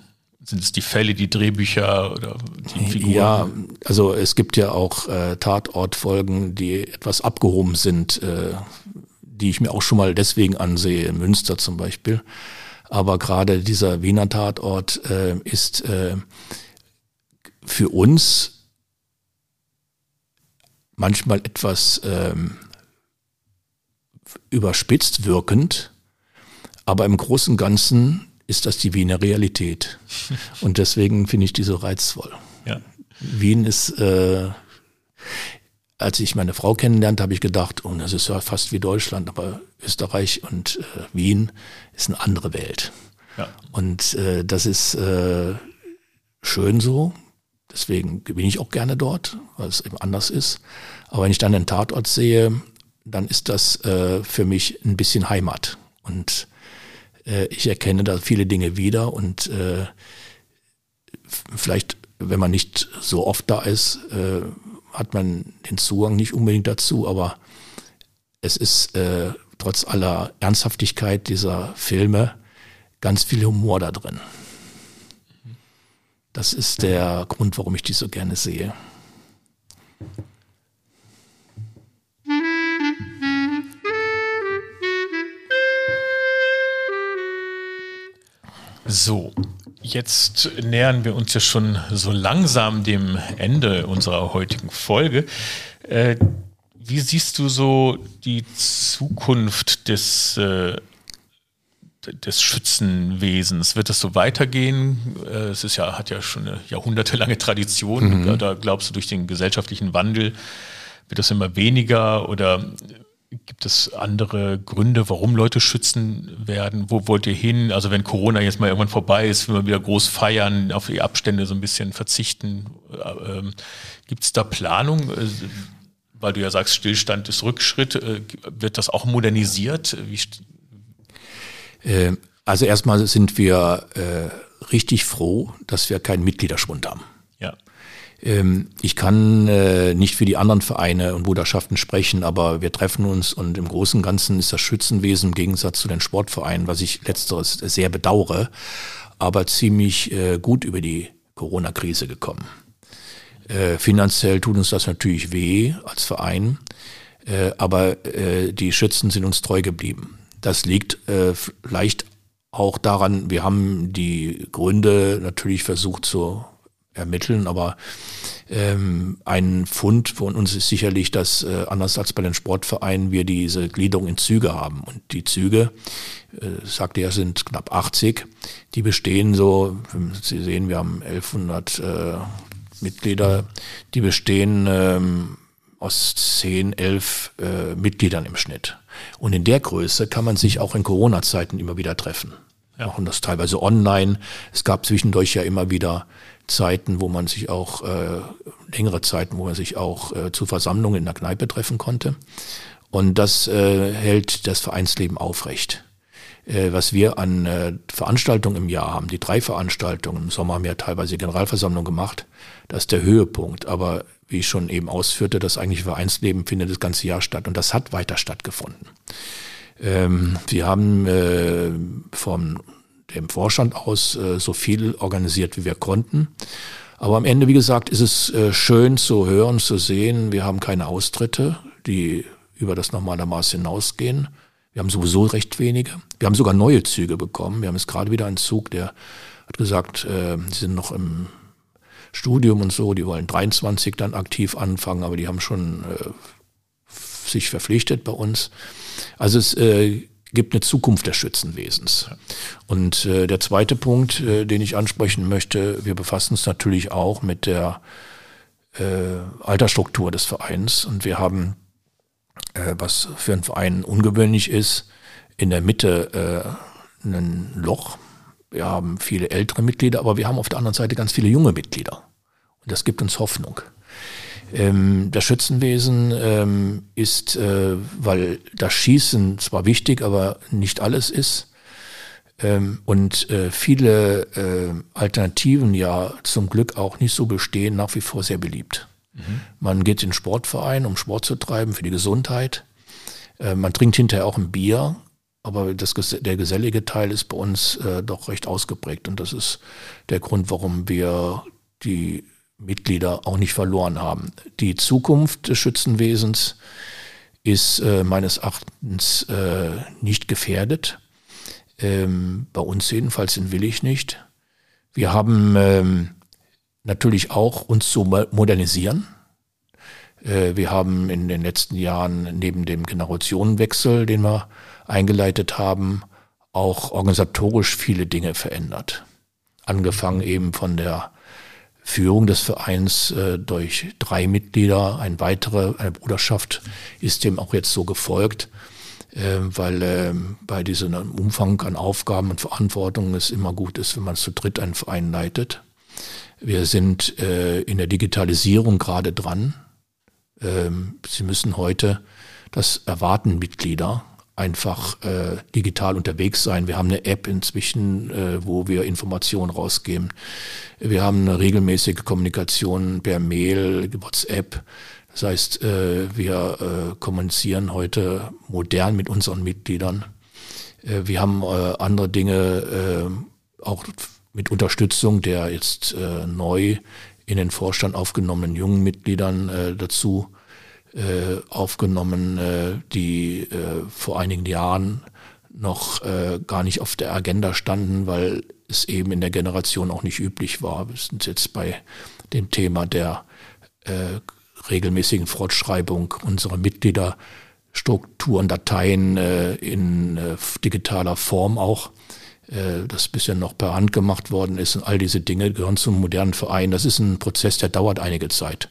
sind es die Fälle, die Drehbücher oder die Figuren? Ja, also es gibt ja auch äh, Tatortfolgen, die etwas abgehoben sind. Äh, die ich mir auch schon mal deswegen ansehe, in Münster zum Beispiel. Aber gerade dieser Wiener Tatort äh, ist äh, für uns manchmal etwas ähm, überspitzt wirkend, aber im Großen und Ganzen ist das die Wiener Realität. Und deswegen finde ich die so reizvoll. Ja. Wien ist, äh, als ich meine Frau kennenlernte, habe ich gedacht, oh, das ist ja fast wie Deutschland, aber Österreich und äh, Wien ist eine andere Welt. Ja. Und äh, das ist äh, schön so. Deswegen bin ich auch gerne dort, weil es eben anders ist. Aber wenn ich dann den Tatort sehe, dann ist das äh, für mich ein bisschen Heimat. Und äh, ich erkenne da viele Dinge wieder und äh, vielleicht, wenn man nicht so oft da ist, äh, hat man den Zugang nicht unbedingt dazu, aber es ist äh, trotz aller Ernsthaftigkeit dieser Filme ganz viel Humor da drin. Das ist der Grund, warum ich die so gerne sehe. So, jetzt nähern wir uns ja schon so langsam dem Ende unserer heutigen Folge. Äh, wie siehst du so die Zukunft des, äh, des Schützenwesens? Wird das so weitergehen? Äh, es ist ja, hat ja schon eine jahrhundertelange Tradition. Mhm. Da, da glaubst du, durch den gesellschaftlichen Wandel wird das immer weniger oder Gibt es andere Gründe, warum Leute schützen werden? Wo wollt ihr hin? Also wenn Corona jetzt mal irgendwann vorbei ist, wenn wir wieder groß feiern, auf die Abstände so ein bisschen verzichten. Ähm, Gibt es da Planung? Äh, weil du ja sagst, Stillstand ist Rückschritt. Äh, wird das auch modernisiert? Äh, also erstmal sind wir äh, richtig froh, dass wir keinen Mitgliederschwund haben. Ähm, ich kann äh, nicht für die anderen Vereine und Bruderschaften sprechen, aber wir treffen uns und im Großen und Ganzen ist das Schützenwesen im Gegensatz zu den Sportvereinen, was ich letzteres sehr bedauere, aber ziemlich äh, gut über die Corona-Krise gekommen. Äh, finanziell tut uns das natürlich weh als Verein, aber die Schützen sind uns treu geblieben. Das liegt vielleicht auch daran, wir haben die Gründe natürlich versucht zu ermitteln, aber ähm, ein Fund von uns ist sicherlich, dass äh, anders als bei den Sportvereinen wir diese Gliederung in Züge haben. Und die Züge, äh, sagte er, sind knapp 80. Die bestehen so, Sie sehen, wir haben 1100 äh, Mitglieder, die bestehen ähm, aus 10, 11 äh, Mitgliedern im Schnitt. Und in der Größe kann man sich auch in Corona-Zeiten immer wieder treffen. Ja. Machen das teilweise online. Es gab zwischendurch ja immer wieder Zeiten, wo man sich auch, äh, längere Zeiten, wo man sich auch äh, zu Versammlungen in der Kneipe treffen konnte. Und das äh, hält das Vereinsleben aufrecht. Äh, was wir an äh, Veranstaltungen im Jahr haben, die drei Veranstaltungen, im Sommer haben wir teilweise Generalversammlung gemacht, das ist der Höhepunkt. Aber wie ich schon eben ausführte, das eigentliche Vereinsleben findet das ganze Jahr statt und das hat weiter stattgefunden. Ähm, wir haben äh, vom dem Vorstand aus äh, so viel organisiert, wie wir konnten. Aber am Ende, wie gesagt, ist es äh, schön zu hören, zu sehen, wir haben keine Austritte, die über das normale Maß hinausgehen. Wir haben sowieso recht wenige. Wir haben sogar neue Züge bekommen. Wir haben jetzt gerade wieder einen Zug, der hat gesagt, äh, sie sind noch im Studium und so, die wollen 23 dann aktiv anfangen, aber die haben schon äh, sich verpflichtet bei uns. Also es äh, gibt eine Zukunft des Schützenwesens. Und äh, der zweite Punkt, äh, den ich ansprechen möchte, wir befassen uns natürlich auch mit der äh, Altersstruktur des Vereins und wir haben, äh, was für einen Verein ungewöhnlich ist, in der Mitte äh, ein Loch. Wir haben viele ältere Mitglieder, aber wir haben auf der anderen Seite ganz viele junge Mitglieder. Und das gibt uns Hoffnung. Ähm, das Schützenwesen ähm, ist, äh, weil das Schießen zwar wichtig, aber nicht alles ist, ähm, und äh, viele äh, Alternativen ja zum Glück auch nicht so bestehen, nach wie vor sehr beliebt. Mhm. Man geht in den Sportverein, um Sport zu treiben, für die Gesundheit. Äh, man trinkt hinterher auch ein Bier, aber das, der gesellige Teil ist bei uns äh, doch recht ausgeprägt. Und das ist der Grund, warum wir die Mitglieder auch nicht verloren haben. Die Zukunft des Schützenwesens ist äh, meines Erachtens äh, nicht gefährdet. Ähm, bei uns jedenfalls in Willig nicht. Wir haben ähm, natürlich auch uns zu modernisieren. Äh, wir haben in den letzten Jahren neben dem Generationenwechsel, den wir eingeleitet haben, auch organisatorisch viele Dinge verändert. Angefangen eben von der Führung des Vereins äh, durch drei Mitglieder, ein weitere, eine Bruderschaft ist dem auch jetzt so gefolgt, äh, weil äh, bei diesem Umfang an Aufgaben und Verantwortung es immer gut ist, wenn man zu dritt einen Verein leitet. Wir sind äh, in der Digitalisierung gerade dran. Ähm, Sie müssen heute, das erwarten Mitglieder, einfach äh, digital unterwegs sein. Wir haben eine App inzwischen, äh, wo wir Informationen rausgeben. Wir haben eine regelmäßige Kommunikation per Mail, WhatsApp. Das heißt, äh, wir äh, kommunizieren heute modern mit unseren Mitgliedern. Äh, wir haben äh, andere Dinge äh, auch mit Unterstützung der jetzt äh, neu in den Vorstand aufgenommenen jungen Mitgliedern äh, dazu äh, aufgenommen, äh, die äh, vor einigen Jahren noch äh, gar nicht auf der Agenda standen, weil es eben in der Generation auch nicht üblich war. Wir sind jetzt bei dem Thema der äh, regelmäßigen Fortschreibung unserer Mitgliederstrukturen, Dateien äh, in äh, digitaler Form auch, äh, das bisher noch per Hand gemacht worden ist. Und all diese Dinge gehören zum modernen Verein. Das ist ein Prozess, der dauert einige Zeit.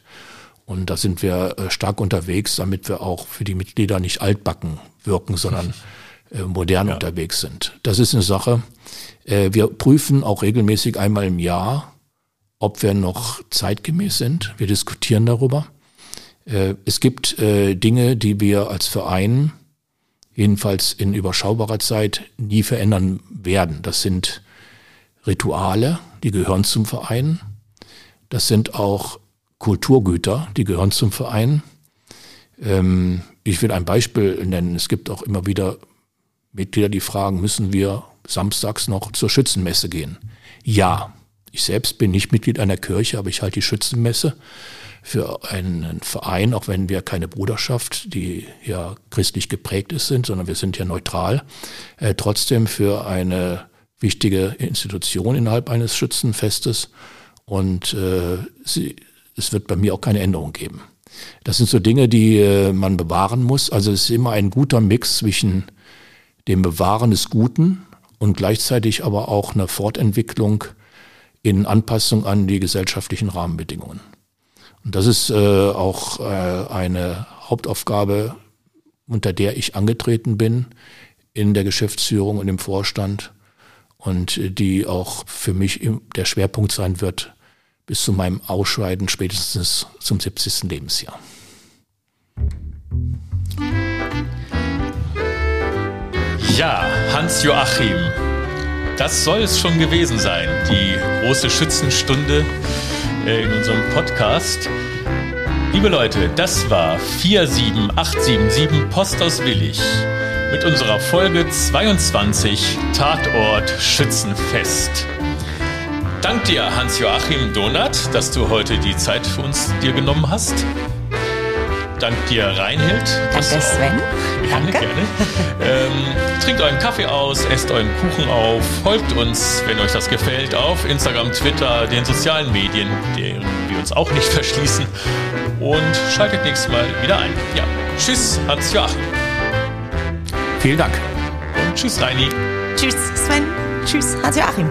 Und da sind wir äh, stark unterwegs, damit wir auch für die Mitglieder nicht altbacken wirken, sondern äh, modern ja. unterwegs sind. Das ist eine Sache. Äh, wir prüfen auch regelmäßig einmal im Jahr, ob wir noch zeitgemäß sind. Wir diskutieren darüber. Es gibt Dinge, die wir als Verein jedenfalls in überschaubarer Zeit nie verändern werden. Das sind Rituale, die gehören zum Verein. Das sind auch Kulturgüter, die gehören zum Verein. Ähm, ich will ein Beispiel nennen. Es gibt auch immer wieder Mitglieder, die fragen, müssen wir samstags noch zur Schützenmesse gehen? Ja, ich selbst bin nicht Mitglied einer Kirche, aber ich halte die Schützenmesse für einen Verein, auch wenn wir keine Bruderschaft, die ja christlich geprägt ist, sind, sondern wir sind ja neutral, äh, trotzdem für eine wichtige Institution innerhalb eines Schützenfestes. Und äh, sie, es wird bei mir auch keine Änderung geben. Das sind so Dinge, die äh, man bewahren muss. Also es ist immer ein guter Mix zwischen dem Bewahren des Guten und gleichzeitig aber auch eine Fortentwicklung in Anpassung an die gesellschaftlichen Rahmenbedingungen. Und das ist äh, auch äh, eine Hauptaufgabe, unter der ich angetreten bin in der Geschäftsführung und im Vorstand und die auch für mich der Schwerpunkt sein wird, bis zu meinem Ausscheiden spätestens zum 70. Lebensjahr. Ja, Hans-Joachim, das soll es schon gewesen sein, die große Schützenstunde äh, in unserem Podcast. Liebe Leute, das war 47877 Post aus Willig mit unserer Folge 22 Tatort Schützenfest. Dank dir, Hans-Joachim Donat, dass du heute die Zeit für uns dir genommen hast. Dank dir, Reinhild. Danke, Sven. Gerne, Danke. gerne. Ähm, trinkt euren Kaffee aus, esst euren Kuchen auf, folgt uns, wenn euch das gefällt, auf Instagram, Twitter, den sozialen Medien, deren wir uns auch nicht verschließen. Und schaltet nächstes Mal wieder ein. Ja, tschüss, Hans-Joachim. Vielen Dank. Und tschüss, Reini. Tschüss, Sven. Tschüss, Hans-Joachim.